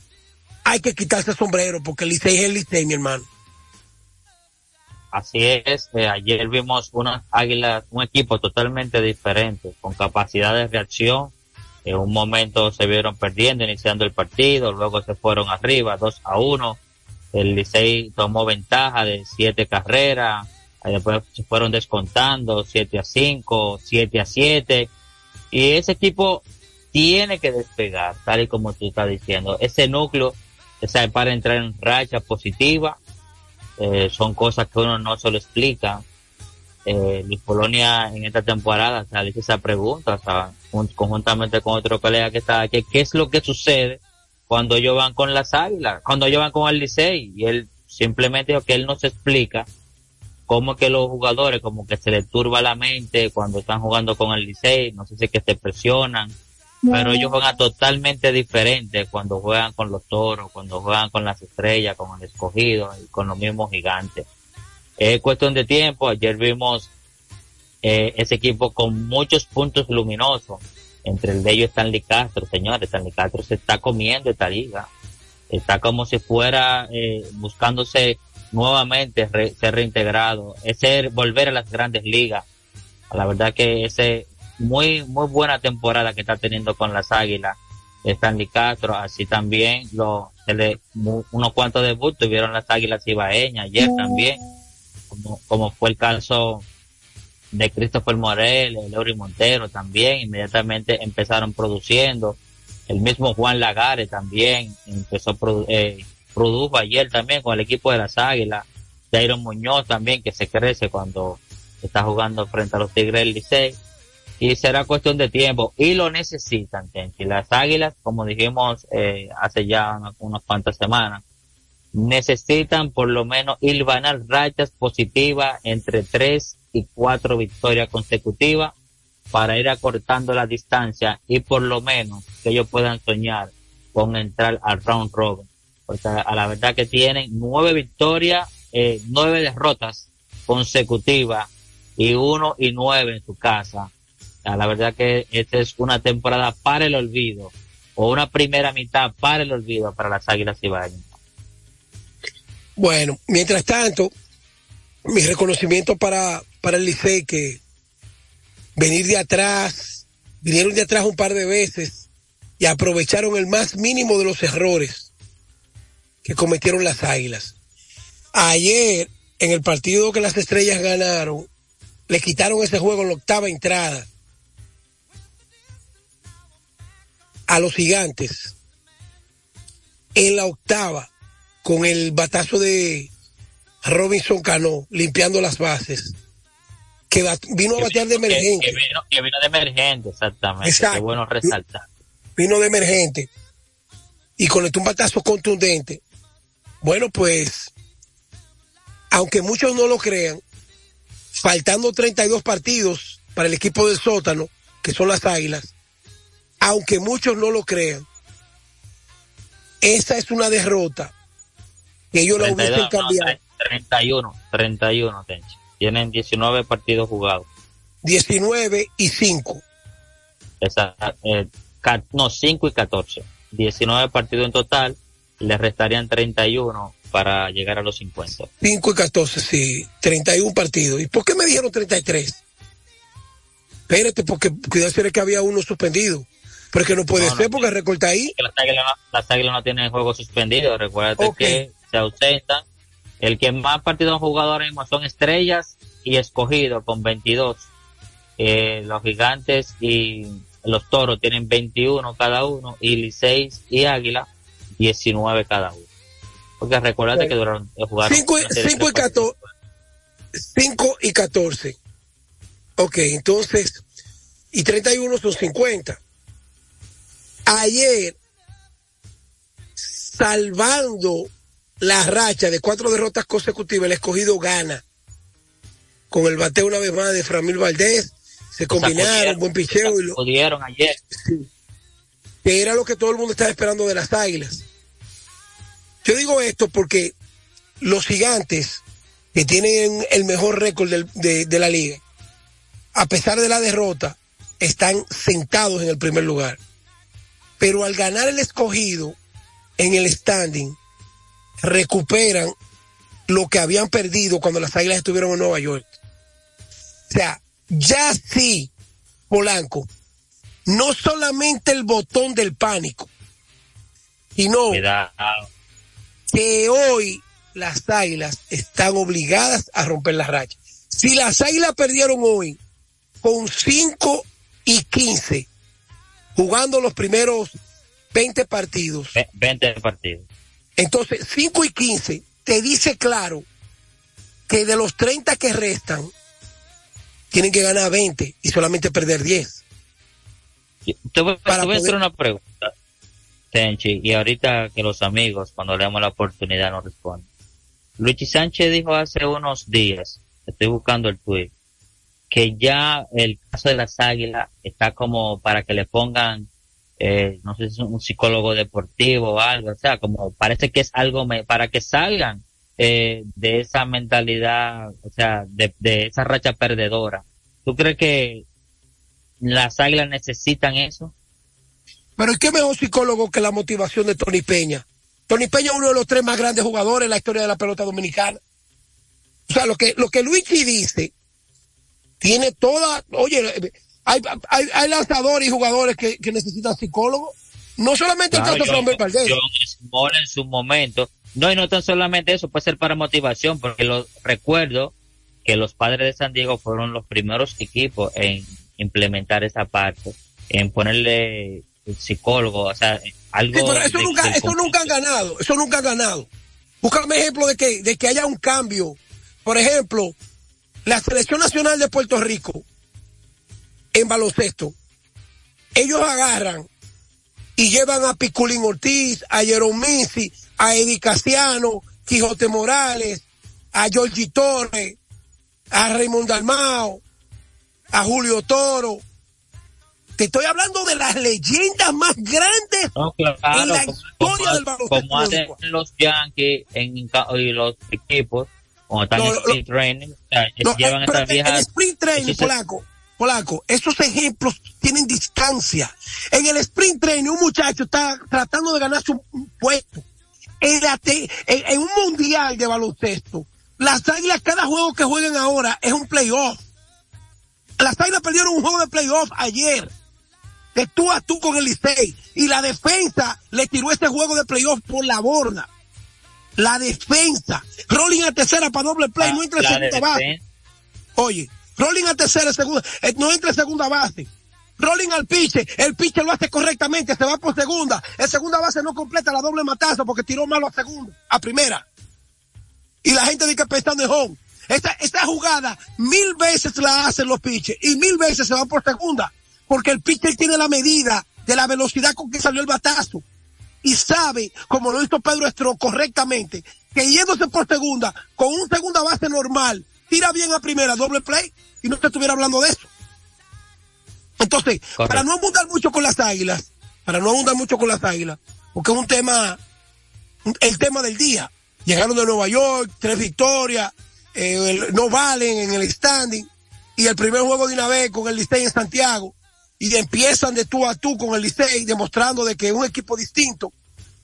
hay que quitarse el sombrero porque el Licey es el Licey, mi hermano. Así es, eh, ayer vimos unas águilas, un equipo totalmente diferente, con capacidad de reacción. En un momento se vieron perdiendo, iniciando el partido, luego se fueron arriba, 2 a 1. El Licey tomó ventaja de siete carreras, después se fueron descontando, 7 a 5, 7 a 7. Y ese equipo tiene que despegar, tal y como tú estás diciendo. Ese núcleo, esa para entrar en racha positiva, eh, son cosas que uno no se lo explica. Eh, Luis Polonia en esta temporada se le hizo esa pregunta, o sea, un- conjuntamente con otro colega que está aquí, ¿qué es lo que sucede cuando ellos van con las águilas, cuando ellos van con el Licey? Y él simplemente dijo que él no se explica cómo que los jugadores como que se les turba la mente cuando están jugando con el Licey, no sé si es que se presionan, pero ellos juegan totalmente diferente cuando juegan con los toros, cuando juegan con las estrellas, con el escogido y con los mismos gigantes. Es cuestión de tiempo, ayer vimos eh, ese equipo con muchos puntos luminosos, entre el de ellos Stanley Castro, señores, Stanley Castro se está comiendo esta liga, está como si fuera eh, buscándose nuevamente re- ser reintegrado, es ser, volver a las grandes ligas. La verdad que ese muy muy buena temporada que está teniendo con las Águilas Stanley Castro, así también lo se le, mu- unos cuantos debuts tuvieron las Águilas Ibaeñas ayer también, como, como fue el caso de Christopher Morel, Leury Montero también, inmediatamente empezaron produciendo. El mismo Juan Lagare también empezó, produ- eh, produjo ayer también con el equipo de las Águilas. Jairo Muñoz también, que se crece cuando está jugando frente a los Tigres del Licey. Y será cuestión de tiempo. Y lo necesitan, Tenchi. Las Águilas, como dijimos eh, hace ya unas, cuantas semanas, necesitan por lo menos hilvanar rachas positivas entre tres y cuatro victorias consecutivas para ir acortando la distancia y por lo menos que ellos puedan soñar con entrar al round robin. Porque a la verdad que tienen nueve victorias, eh, nueve derrotas consecutivas y uno y nueve en su casa. La verdad que esta es una temporada para el olvido o una primera mitad para el olvido para las Águilas Ibañez. Bueno, mientras tanto, mi reconocimiento para, para el Licey que venir de atrás, vinieron de atrás un par de veces y aprovecharon el más mínimo de los errores que cometieron las Águilas. Ayer, en el partido que las estrellas ganaron, le quitaron ese juego en la octava entrada a los gigantes. En la octava, con el batazo de Robinson Cano, limpiando las bases, que vino a batear de emergente. que vino, que vino de emergente, exactamente. Exacto. Qué bueno resaltar. vino de emergente y conectó un batazo contundente. Bueno, pues, aunque muchos no lo crean, faltando 32 partidos para el equipo del sótano, que son las Águilas, aunque muchos no lo crean, esa es una derrota que ellos la 32, hubiesen no, cambiado. 31, 31, Tenchi. Tienen 19 partidos jugados. 19 y 5. Esa, eh, no, 5 y 14. 19 partidos en total. Le restarían 31 para llegar a los 50. 5 y 14, sí, 31 partidos. ¿Y por qué me dijeron 33? Espérate, porque cuidado si era que había uno suspendido. Pero es que no puede No, no, ser porque recorta ahí. Las águilas no, las águilas no tienen juego suspendido. Recuerda Ok. que se ausentan. El que más partidos han jugado ahora mismo son estrellas y escogido con 22. Eh, los gigantes y los toros tienen 21 cada uno y Liceis y Águila 19 cada uno. Porque recuerda que duraron eh, jugaron 5 una serie de y 14. 5 y 14. Ok, entonces, y 31 son 50. Ayer, salvando la racha de cuatro derrotas consecutivas, el escogido gana. Con el bateo una vez más de Framil Valdés, se combinaron, buen picheo y lo, pudieron ayer. que era lo que todo el mundo estaba esperando de las águilas. Yo digo esto porque los gigantes que tienen el mejor récord del- de, de la liga, a pesar de la derrota, están sentados en el primer lugar. Pero al ganar el escogido en el standing, recuperan lo que habían perdido cuando las águilas estuvieron en Nueva York. O sea, ya sí, Polanco, no solamente el botón del pánico, sino que hoy las águilas están obligadas a romper la racha. Si las águilas perdieron hoy con 5 y 15, jugando los primeros 20 partidos, Ve- 20 partidos. entonces 5 y 15 te dice claro que de los 30 que restan, tienen que ganar 20 y solamente perder 10. Te voy, Para te voy a hacer poder- una pregunta, Tenchi, y ahorita que los amigos, cuando le damos la oportunidad, nos responden. Luchi Sánchez dijo hace unos días, estoy buscando el tweet, que ya el caso de las águilas está como para que le pongan, eh, no sé si es un psicólogo deportivo o algo, o sea, como parece que es algo para que salgan eh, de esa mentalidad, o sea, de, de esa racha perdedora. ¿Tú crees que las águilas necesitan eso? Pero ¿y qué mejor psicólogo que la motivación de Tony Peña? Tony Peña es uno de los tres más grandes jugadores en la historia de la pelota dominicana. O sea, lo que, lo que Luigi dice tiene toda, oye, hay, hay, hay lanzadores y jugadores que, que necesitan psicólogos. No solamente Claro, el caso de Valdez. John Small en su momento. No, y no tan solamente eso, puede ser para motivación, porque lo recuerdo que los padres de San Diego fueron los primeros equipos en implementar esa parte, en ponerle psicólogo, o sea, algo. Sí, pero eso de- nunca, eso nunca han ganado, eso nunca han ganado. Búscame ejemplo de que, de que haya un cambio. Por ejemplo, la selección nacional de Puerto Rico en baloncesto, ellos agarran y llevan a Piculín Ortiz, a Jerome Misi, a Eddie Casiano, Quijote Morales, a Georgie Torres, a Raymond Dalmao, a Julio Toro. Te estoy hablando de las leyendas más grandes No, claro, en la como- historia del baloncesto como hacen los Yankees en, los equipos, cuando están No, en lo- speed training, o sea, No, llevan eh, pero esas en viejas. sprint training, Polaco, Polaco, esos ejemplos tienen distancia. En el sprint training, un muchacho está tratando de ganarse un, un puesto. En, la te- en- en un mundial de baloncesto, las águilas, cada juego que juegan ahora es un playoff. Las águilas perdieron un juego de playoff ayer. De tú a tú con el Licey. Y la defensa le tiró ese juego de playoff por la borda. La defensa. Rolling a tercera para doble play, no entra en segunda base. Oye, rolling a tercera, segunda, eh, no entra en segunda base. Rolling al piche, el piche lo hace correctamente, se va por segunda. El segunda base no completa la doble matazo porque tiró malo a segunda, a primera. Y la gente dice que pensando en home. Esta, esta jugada mil veces la hacen los pitches y mil veces se van por segunda. Porque el pitcher tiene la medida de la velocidad con que salió el batazo. Y sabe, como lo hizo Pedro Estro correctamente, que yéndose por segunda, con un segunda base normal, tira bien a primera, doble play, y no te estuviera hablando de eso. Entonces, Correcto. para no abundar mucho con las águilas, para no abundar mucho con las águilas, porque es un tema, el tema del día. Llegaron de Nueva York, tres victorias, eh, el- no valen en el standing, y el primer juego de una vez con el Licey en Santiago, y empiezan de tú a tú con el Licey, demostrando de que es un equipo distinto,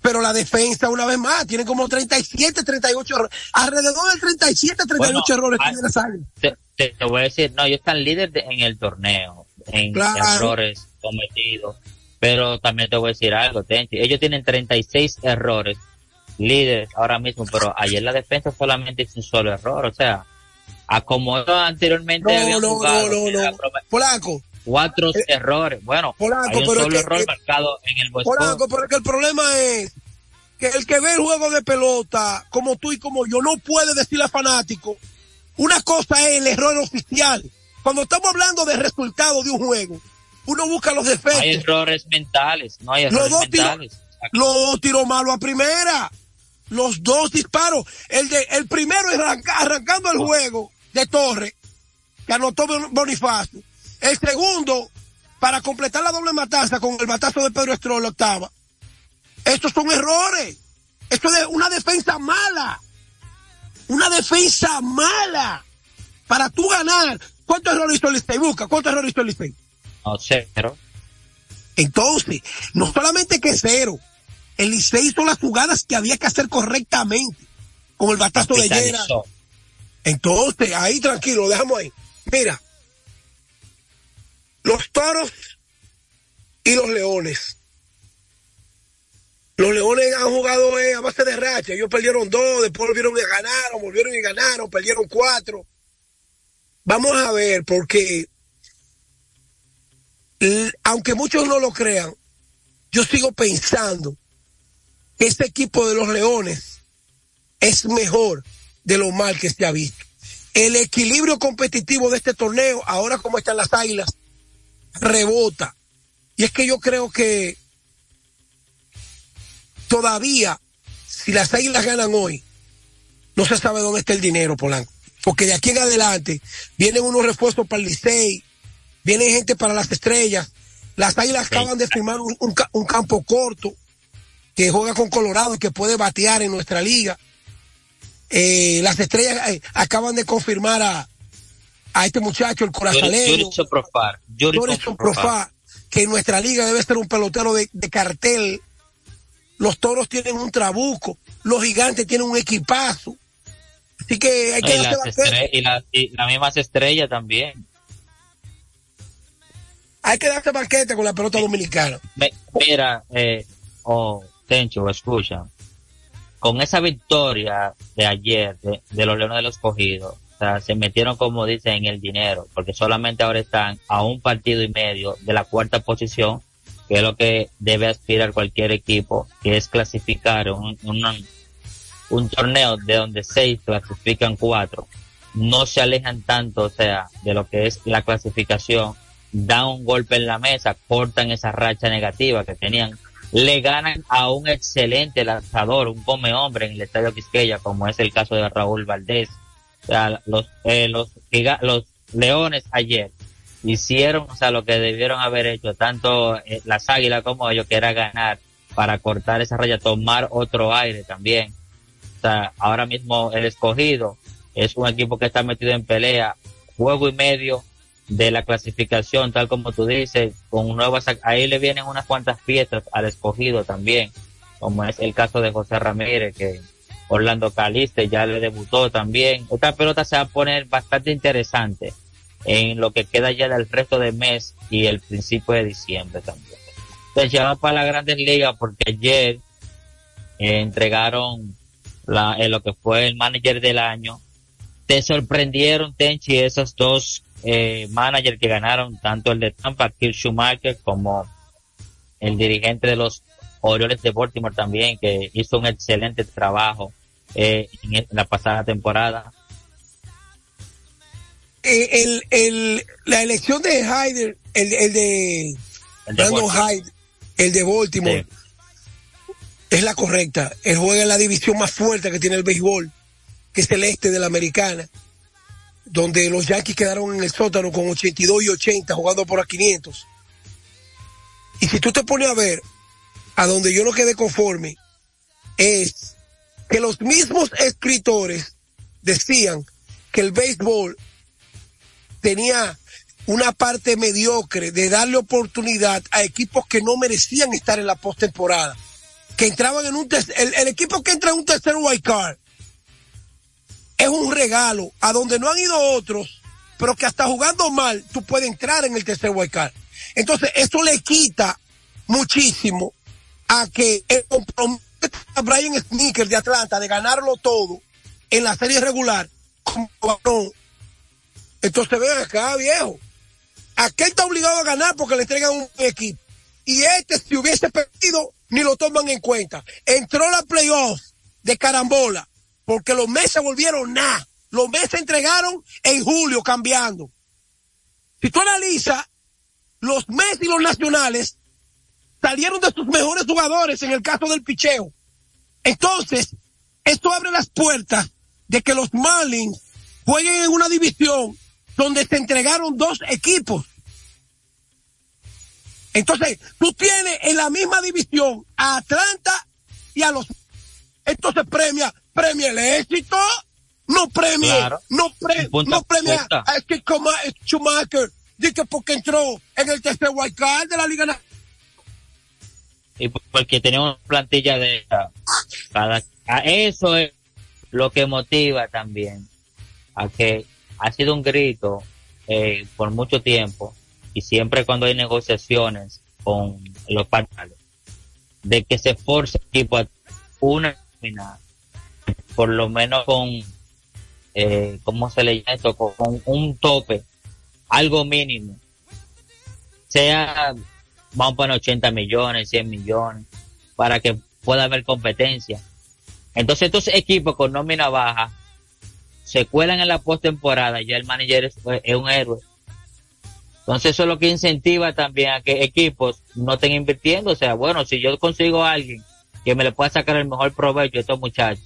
pero la defensa una vez más, tiene como 37, 38 errores, alrededor del 37, 38 Bueno, errores hay- tiene águilas. te, te- voy a decir, no, ellos están líderes de- en el torneo, en Claro. errores cometidos. Pero también te voy a decir algo, Tenchi. Ellos tienen 36 errores líderes ahora mismo, pero ayer la defensa solamente hizo un solo error. O sea, a como anteriormente No, habían no, jugado, no, no, Polaco, cuatro Eh, errores. Bueno, hay un pero es solo que- error eh, marcado en el. Polanco, pero es que el problema es que el que ve el juego de pelota, como tú y como yo, no puede decirle a fanático. Una cosa es el error oficial. Cuando estamos hablando de resultado de un juego, uno busca los No hay defectos. errores mentales, no hay Los errores dos tiros, mentales. los dos tiró malo a primera. Los dos disparos. El de, el primero arranca- arrancando el juego de Torre, que anotó Bon- Bonifacio. El segundo, para completar la doble mataza con el batazo de Pedro Estrella, la octava. Estos son errores. Esto es una defensa mala. una defensa mala para tú ganar. ¿Cuántos errores hizo el Licey? Busca, ¿cuántos errores hizo el Licey? No, cero. Entonces, no solamente que cero, el Licey hizo las jugadas que había que hacer correctamente, con el batazo de. Capitalizó. Entonces, ahí tranquilo, lo dejamos ahí. Mira, los toros y los leones. Los leones han jugado eh, a base de racha. Ellos perdieron dos, después volvieron y ganaron, volvieron y ganaron, perdieron cuatro. Vamos a ver, porque aunque muchos no lo crean, yo sigo pensando que este equipo de los leones es mejor de lo mal que se ha visto. El equilibrio competitivo de este torneo, ahora como están las águilas, rebota. Y es que yo creo que todavía, si las águilas ganan hoy, no se sabe dónde está el dinero, Polanco. Porque de aquí en adelante vienen unos refuerzos para el Licey, vienen gente para las estrellas. Las águilas acaban de firmar un, un ca- un campo corto que juega con Colorado y que puede batear en nuestra liga. Eh, las estrellas eh, acaban de confirmar a, a este muchacho, el corazalero. Jorison. Profar, que en nuestra liga debe ser un pelotero de, de cartel. Los toros tienen un trabuco, los gigantes tienen un equipazo. Así que hay que Y las, banquete, estre- y, las- y las mismas estrellas también. hay que darse banquete con la pelota dominicana. Me- mira, eh, oh, Tencho, escucha. Con esa victoria de ayer de, de los Leones de los Cogidos, se metieron, como dicen, en el dinero, porque solamente ahora están a un partido y medio de la cuarta posición, que es lo que debe aspirar cualquier equipo, que es clasificar un, un, un torneo de donde seis clasifican cuatro. No se alejan tanto, o sea, de lo que es la clasificación dan un golpe en la mesa, cortan esa racha negativa que tenían, le ganan a un excelente lanzador, un come hombre en el estadio Quisqueya, como es el caso de Raúl Valdés. Sea, los, eh, los, los Leones ayer hicieron, o sea, lo que debieron haber hecho, tanto eh, las Águilas como ellos, que era ganar para cortar esa raya, tomar otro aire también. O sea, ahora mismo el escogido es un equipo que está metido en pelea, juego y medio de la clasificación, tal como tú dices, con nuevas, ahí le vienen unas cuantas piezas al escogido también, como es el caso de José Ramírez, que Orlando Caliste ya le debutó también. Esta pelota se va a poner bastante interesante en lo que queda ya del resto del mes y el principio de diciembre también. Entonces ya va para las grandes ligas porque ayer eh, entregaron eh, lo que fue el manager del año. Te sorprendieron, Tenchi, esos dos eh, managers que ganaron, tanto el de Tampa, Kirk Schumacher, como el dirigente de los Orioles de Baltimore también, que hizo un excelente trabajo eh, en el- la pasada temporada. Eh, el, el, la elección de Hyder, el, el de El de Brandon. Hyde, el de Baltimore, es la correcta. Él juega en la división más fuerte que tiene el béisbol, que es el este de la americana, donde los Yankees quedaron en el sótano con 82 y 80 jugando por a 500. Y si tú te pones a ver, a donde yo no quedé conforme, es que los mismos escritores decían que el béisbol tenía una parte mediocre de darle oportunidad a equipos que no merecían estar en la postemporada, que entraban en un el, el equipo que entra en un tercer wild card es un regalo a donde no han ido otros, pero que hasta jugando mal tú puedes entrar en el tercer wild card. Entonces eso le quita muchísimo a que el compromiso a Brian Sneaker de Atlanta de ganarlo todo en la serie regular como varón entonces ven acá, viejo. Aquel está obligado a ganar porque le entregan un equipo. Y este, si hubiese perdido, ni lo toman en cuenta. Entró la playoff de carambola porque los meses volvieron nada. Los meses entregaron en julio cambiando. Si tú analizas, los meses y los nacionales salieron de sus mejores jugadores en el caso del picheo. Entonces, esto abre las puertas de que los Marlins jueguen en una división donde se entregaron dos equipos. Entonces, tú tienes en la misma división a Atlanta y a los... Entonces premia, premia el éxito. no premie, Claro. no, pre- no premia a este coma- Schumacher, dice porque entró en el tercer wildcard de la Liga Nacional. Y porque tenía una plantilla de cada a eso es lo que motiva también a que ha sido un grito eh, por mucho tiempo y siempre cuando hay negociaciones con los partners de que se force el equipo a una por lo menos con eh, ¿cómo se le llama esto? con un tope algo mínimo sea vamos a poner 80 millones, 100 millones, para que pueda haber competencia. Entonces estos equipos con nómina baja se cuelan en la postemporada ya el manager es, un héroe. Entonces eso es lo que incentiva también a que equipos no estén invirtiendo. O sea, bueno, si yo consigo a alguien que me le pueda sacar el mejor provecho a estos muchachos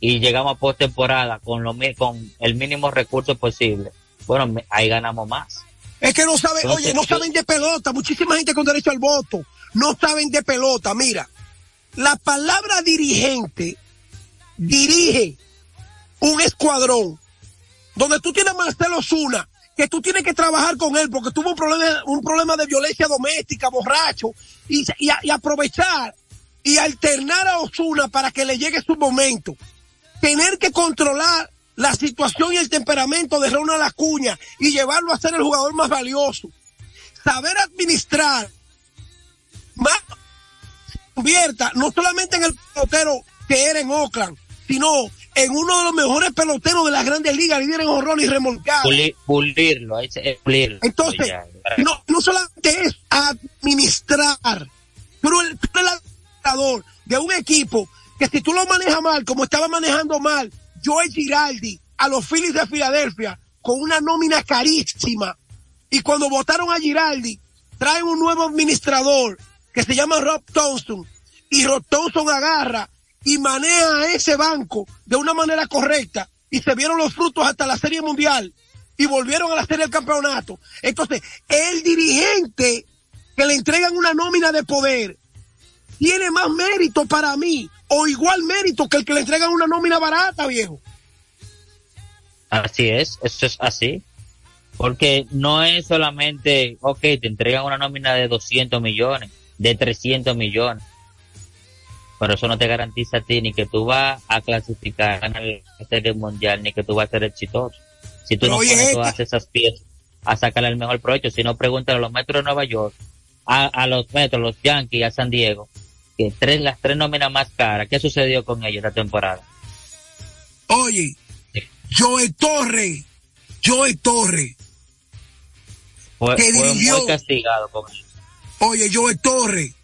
y llegamos a postemporada con, lo con el mínimo recurso posible, bueno, ahí ganamos más. Es que no saben, oye, no saben de pelota. Muchísima gente con derecho al voto no saben de pelota. Mira, la palabra dirigente dirige un escuadrón donde tú tienes a Marcelo Zuna, que tú tienes que trabajar con él porque tuvo un problema, un problema de violencia doméstica, borracho, y, y aprovechar y alternar a Osuna para que le llegue su momento. Tener que controlar la situación y el temperamento de Ronald Acuña y llevarlo a ser el jugador más valioso. Saber administrar más convierta no solamente en el pelotero que era en Oakland, sino en uno de los mejores peloteros de las grandes ligas, líder en honrón y remolcado. Puli- pulirlo, ahí se- es pulirlo. Entonces, Ya, no, no solamente es administrar, pero el, el administrador de un equipo que si tú lo manejas mal, como estaba manejando mal Joe Giraldi a los Phillies de Filadelfia, con una nómina carísima, y cuando votaron a Giraldi, traen un nuevo administrador que se llama Rob Thompson, y Rob Thompson agarra y maneja ese banco de una manera correcta, y se vieron los frutos hasta la Serie Mundial, y volvieron a la Serie del Campeonato. Entonces, el dirigente que le entregan una nómina de poder tiene más mérito para mí, o igual mérito que el que le entregan una nómina barata, viejo. Así es, eso es así. Porque no es solamente, ok, te entregan una nómina de 200 millones, de 300 millones. Pero eso no te garantiza a ti ni que tú vas a clasificar, ganar la serie mundial, ni que tú vas a ser exitoso. Si tú Pero no pones esta- todas esas piezas a sacarle el mejor provecho, si no pregúntale a los metros de Nueva York, a, a los metros, los Yankees, a San Diego, que tres, las tres nóminas más caras, ¿qué sucedió con ellos esta temporada? Oye, Joe Torre, Joe Torre, Fue, Que fue dirigió- muy castigado con eso. oye, Joe Torre,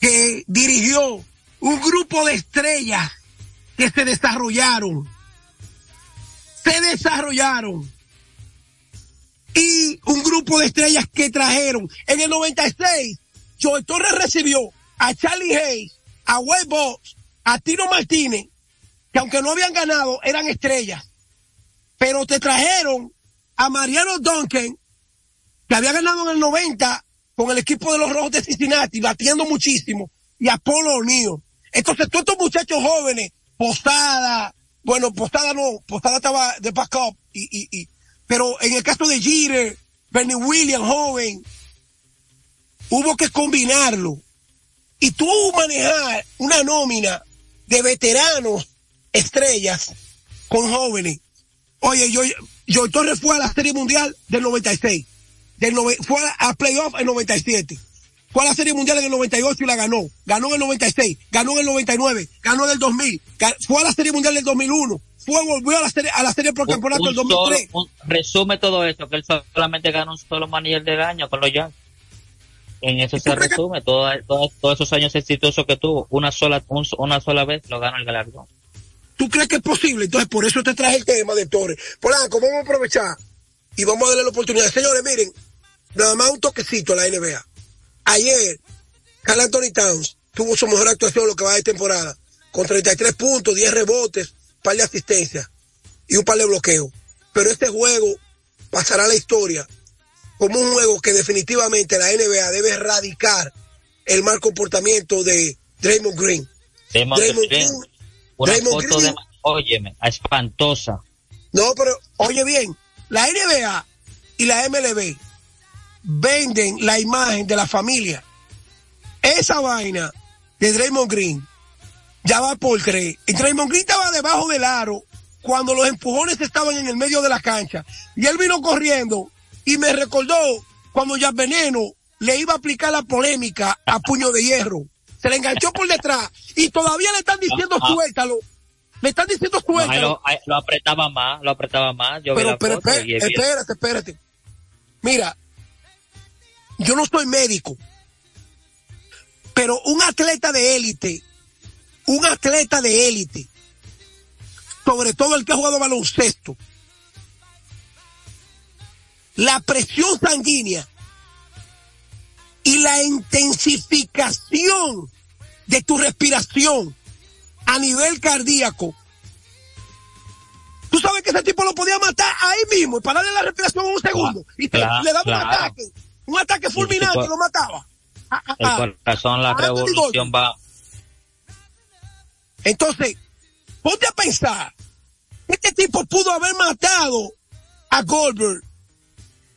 que dirigió un grupo de estrellas que se desarrollaron, se desarrollaron, y un grupo de estrellas que trajeron. En el 96, Joe Torres recibió a Charlie Hayes, a Wade Boggs, a Tino Martínez, que aunque no habían ganado, eran estrellas. Pero te trajeron a Mariano Duncan, que había ganado en el 90 con el equipo de los Rojos de Cincinnati, batiendo muchísimo, y a Polo O'Neill. Entonces, todos estos muchachos jóvenes, Posada, bueno, Postada no, Postada estaba de backup, y, y, y, pero en el caso de Jeter, Bernie Williams, joven, hubo que combinarlo. Y tú manejar una nómina de veteranos estrellas con jóvenes. Oye, yo, yo Torres fue a la Serie Mundial del 96. Del nove- fue a, a playoff en 97. Fue a la Serie Mundial en el 98 y la ganó. Ganó en el 96, ganó en el 99, ganó en el 2000, ga- fue a la Serie Mundial del 2001, fue, volvió a la Serie, a la serie por campeonato del Un solo- 2003. un- resume todo esto, que él solamente gana un solo manager del año con los Yankees. En eso se resume todo, todo- todos esos años exitosos que tuvo. Una sola, un- una sola vez lo gana el galardón. ¿Tú crees que es posible? Entonces, por eso te traje el tema de Torres. Polanco, vamos a aprovechar y vamos a darle la oportunidad. Señores, miren, nada más un toquecito a la NBA. Ayer, Carl Anthony Towns tuvo su mejor actuación lo que va de temporada, con 33 puntos, 10 rebotes, par de asistencias y un par de bloqueos. Pero este juego pasará a la historia como un juego que definitivamente la NBA debe erradicar el mal comportamiento de Draymond Green. Draymond Draymond Green, Green- una Draymond foto Green- de óyeme, espantosa. No, pero oye bien, la NBA y la MLB venden la imagen de la familia. Esa vaina de Draymond Green ya va por creer. Y Draymond Green estaba debajo del aro cuando los empujones estaban en el medio de la cancha. Y él vino corriendo y me recordó cuando ya Veneno le iba a aplicar la polémica a puño de hierro. Se le enganchó por detrás y todavía le están diciendo suéltalo. Le están diciendo No, suéltalo. lo, lo apretaba más, lo apretaba más. Yo Pero, pero, foto espé- y es bien. espérate, espérate. Mira, yo no soy médico, pero un atleta de élite, un atleta de élite, sobre todo el que ha jugado baloncesto, la presión sanguínea y la intensificación de tu respiración a nivel cardíaco Tú sabes que ese tipo lo podía matar ahí mismo y pararle la respiración un segundo. Y te- Claro, le daba un ataque. Un ataque fulminante y lo mataba. Ah, ah, El ah. corazón, la revolución va. Entonces, ponte a pensar. Este tipo pudo haber matado a Goldberg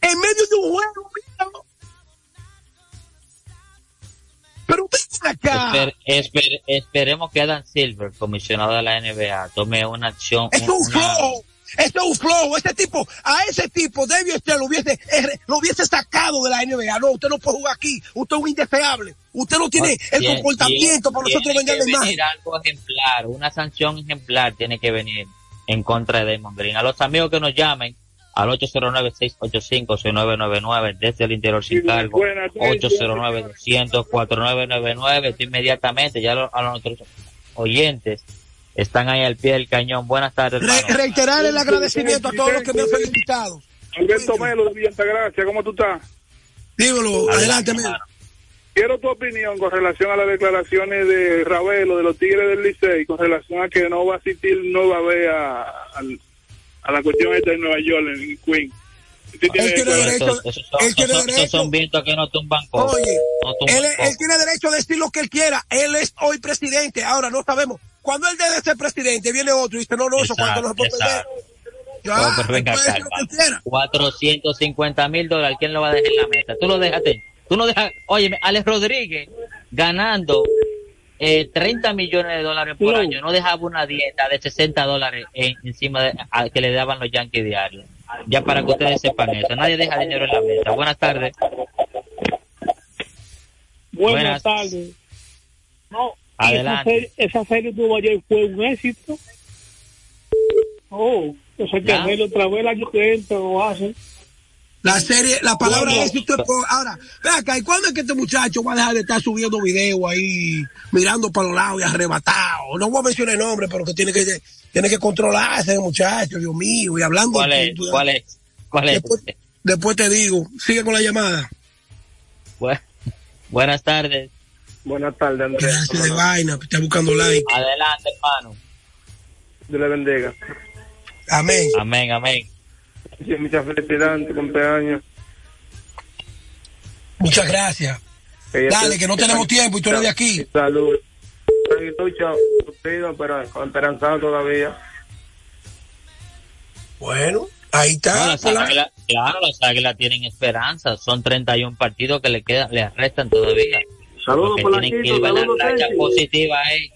en medio de un juego. mío. Pero ven acá. Esper- esper- esperemos que Adam Silver, comisionado de la NBA, tome una acción. Es un una-. Eso es un flow. Ese tipo, a ese tipo, David Stern lo hubiese, eh, lo hubiese sacado de la NBA. No, usted no puede jugar aquí. Usted es un indeseable. Usted no tiene el Tiene- comportamiento para nosotros vender que la imagen. venir algo ejemplar, una sanción ejemplar tiene que venir en contra de Damon Green. A los amigos que nos llamen al 809-685-6999 desde el interior sin cargo, 809-200-4999, esto inmediatamente, ya lo- a nuestros oyentes están ahí al pie del cañón. Buenas tardes, Re- hermano. reiterar el agradecimiento a todos los que me han felicitado. Alberto Melo de Altagracia, ¿cómo tú estás? Dímelo, adelante, Melo. Quiero tu opinión con relación a las declaraciones de Ravelo de los Tigres del Licey, con relación a que no va a asistir, no va a ver a, al- a la cuestión esta de Nueva York, en Queen. ¿Tú tienes Él tiene derecho- él tiene derecho. son vientos que no tumban coco. Oye, No tumban él, tiene derecho a decir lo que él quiera. Él es hoy presidente. Ahora no sabemos. Cuando él debe ser presidente, viene otro y dice, no, no, eso cuando no se puede perder. Ya, No, pero venga, calma. que él quiera. 450 mil dólares, ¿quién lo va a dejar en la mesa? Tú lo dejaste. Tú no dejas, oye, Alex Rodríguez ganando eh, 30 millones de dólares por No. año, no dejaba una dieta de 60 dólares en- encima de a- que le daban los Yankees diarios. Ya para que ustedes sepan eso, nadie deja dinero en la mesa. Buenas tardes. Buenas, Buenas. tardes. No, Adelante. Esa serie, esa tuvo ayer fue un éxito. Oh, eso hay que otra vez el año que entra o hacen. La serie, la palabra éxito es ahora, ve acá, ¿y cuándo es que este muchacho va a dejar de estar subiendo videos ahí, mirando para los lados y arrebatado? No voy a mencionar el nombre, pero que tiene que, tiene que controlarse, muchacho, Dios mío, y hablando. ¿Cuál es? ¿Cuál es? ¿Cuál es? Después, después te digo, sigue con la llamada. Bu- Buenas tardes. Buenas tardes, Andrés. Gracias de vaina, está buscando like. Adelante, hermano. Dios le bendiga. Amén. Amén, amén. Sí, muchas felicidades tu cumpleaños. Muchas gracias. Dale, que no tenemos tiempo y tú eres de aquí. Salud. Pero esperanzado todavía. Bueno, ahí No, está. las por la- águilas- claro, las águilas tienen esperanza. Son 31 partidos que le quedan, le restan todavía. Saludos, Porque tienen que ir a la racha positiva ahí.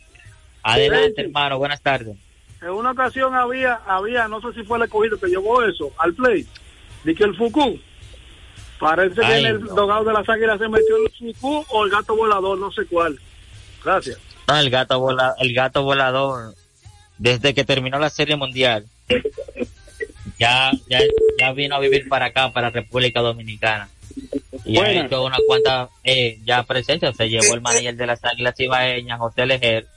Adelante, hermano. Buenas tardes. En una ocasión había, había, no sé si fue el escogido que llevó eso al play, de que el Fuku, parece que Ay, en el no. dogado de las águilas se metió el Fuku o el gato volador, no sé cuál. Gracias. El gato vola, el gato volador, desde que terminó la Serie Mundial, ya, ya, ya vino a vivir para acá, para República Dominicana. Y ha hecho una cuanta eh, ya presencia. Se llevó el manager de las Águilas Ibaeñas, José Lejer,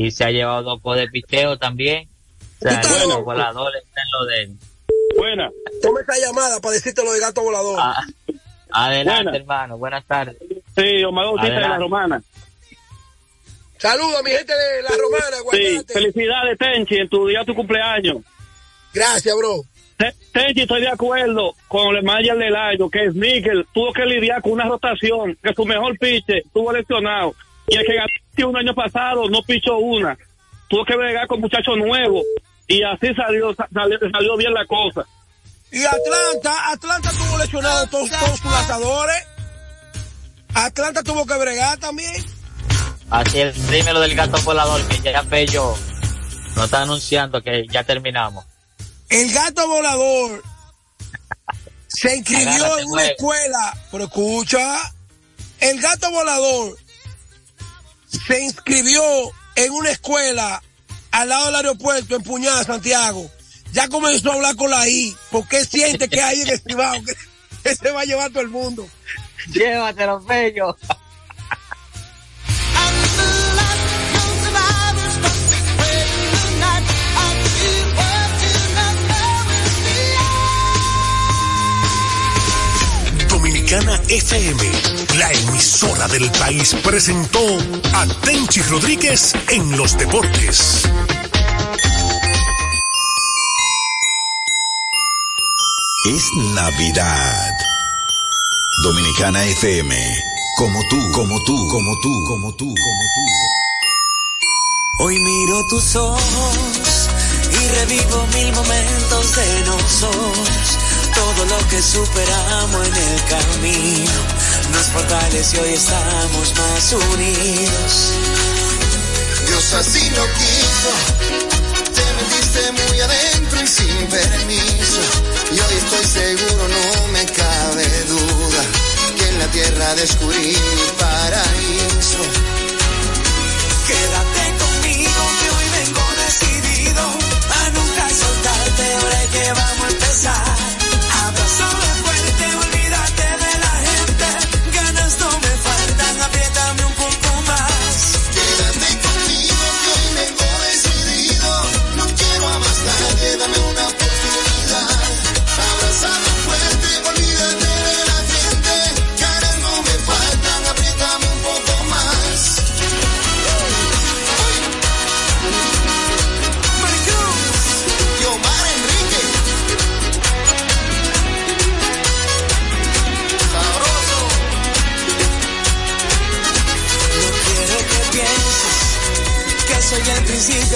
y se ha llevado dos poder de picheo también. O sea, Bueno. el volador está en lo de él. Buena. Toma esa llamada para decirte lo de gato volador. Ah, adelante, hermano. Buenas tardes. Sí, Omar Bautista de la. Romana. Saludos a mi gente de La Romana, Sí, Guayate. felicidades, Tenchi, en tu día de tu cumpleaños. Gracias, bro. Te- Tenchi, estoy de acuerdo con el manager del año, que es Miguel, tuvo que lidiar con una rotación, que su mejor piche estuvo lesionado. Y el que ganó un año pasado no pichó una. tuvo que bregar con muchachos nuevos y así salió, salió, salió bien la cosa. Y Atlanta, Atlanta tuvo lesionado todos, todos sus lanzadores. Atlanta tuvo que bregar también. Así es, dímelo del gato volador que ya Bello nos está anunciando que ya terminamos. El gato volador se inscribió Agárrate, en una escuela. Pero escucha, el gato volador se inscribió en una escuela al lado del aeropuerto en Puñada, Santiago. Ya comenzó a hablar con la I, porque siente que hay en el que, que se va a llevar todo el mundo. Llévatelo, Bello. Dominicana FM, la emisora del país, presentó a Tenchi Rodríguez en los deportes. Es Navidad. Dominicana FM. Como tú, como tú, como tú, como tú, como tú. Hoy miro tus ojos y revivo mil momentos de nosotros. Todo lo que superamos en el camino nos fortalece y hoy estamos más unidos. Dios así lo quiso. Te metiste muy adentro y sin permiso. Y hoy estoy seguro, no me cabe duda, que en la tierra descubrí mi paraíso. Quédate conmigo que hoy vengo decidido a nunca soltarte. Ahora que vamos a empezar.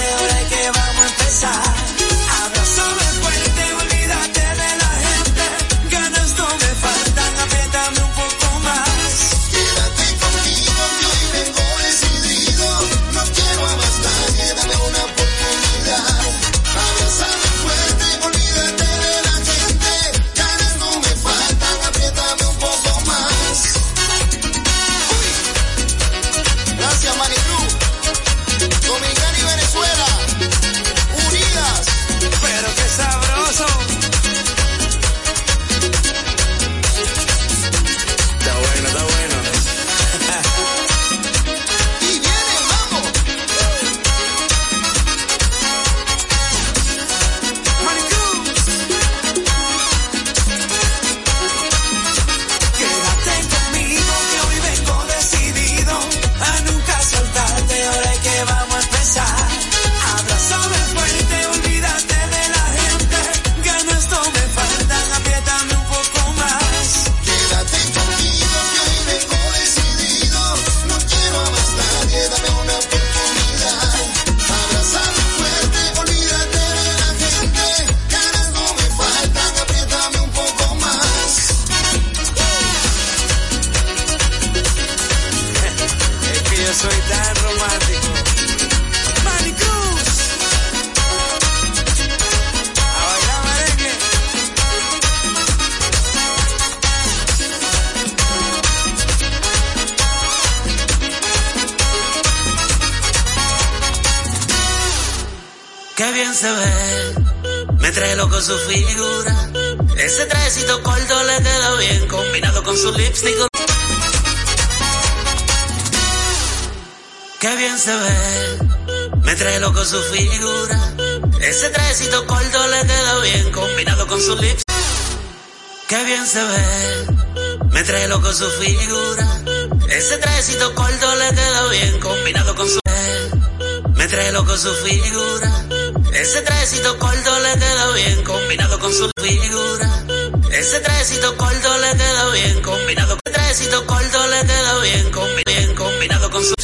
ahora es que vamos a empezar. Bien se ve. Me trae loco su figura. Ese trajecito corto le queda bien combinado con su. Me trae loco su figura. Ese trajecito corto le queda bien combinado con su figura. Ese trajecito corto le queda bien combinado. Ese trajecito corto le queda bien, combi- bien combinado con su.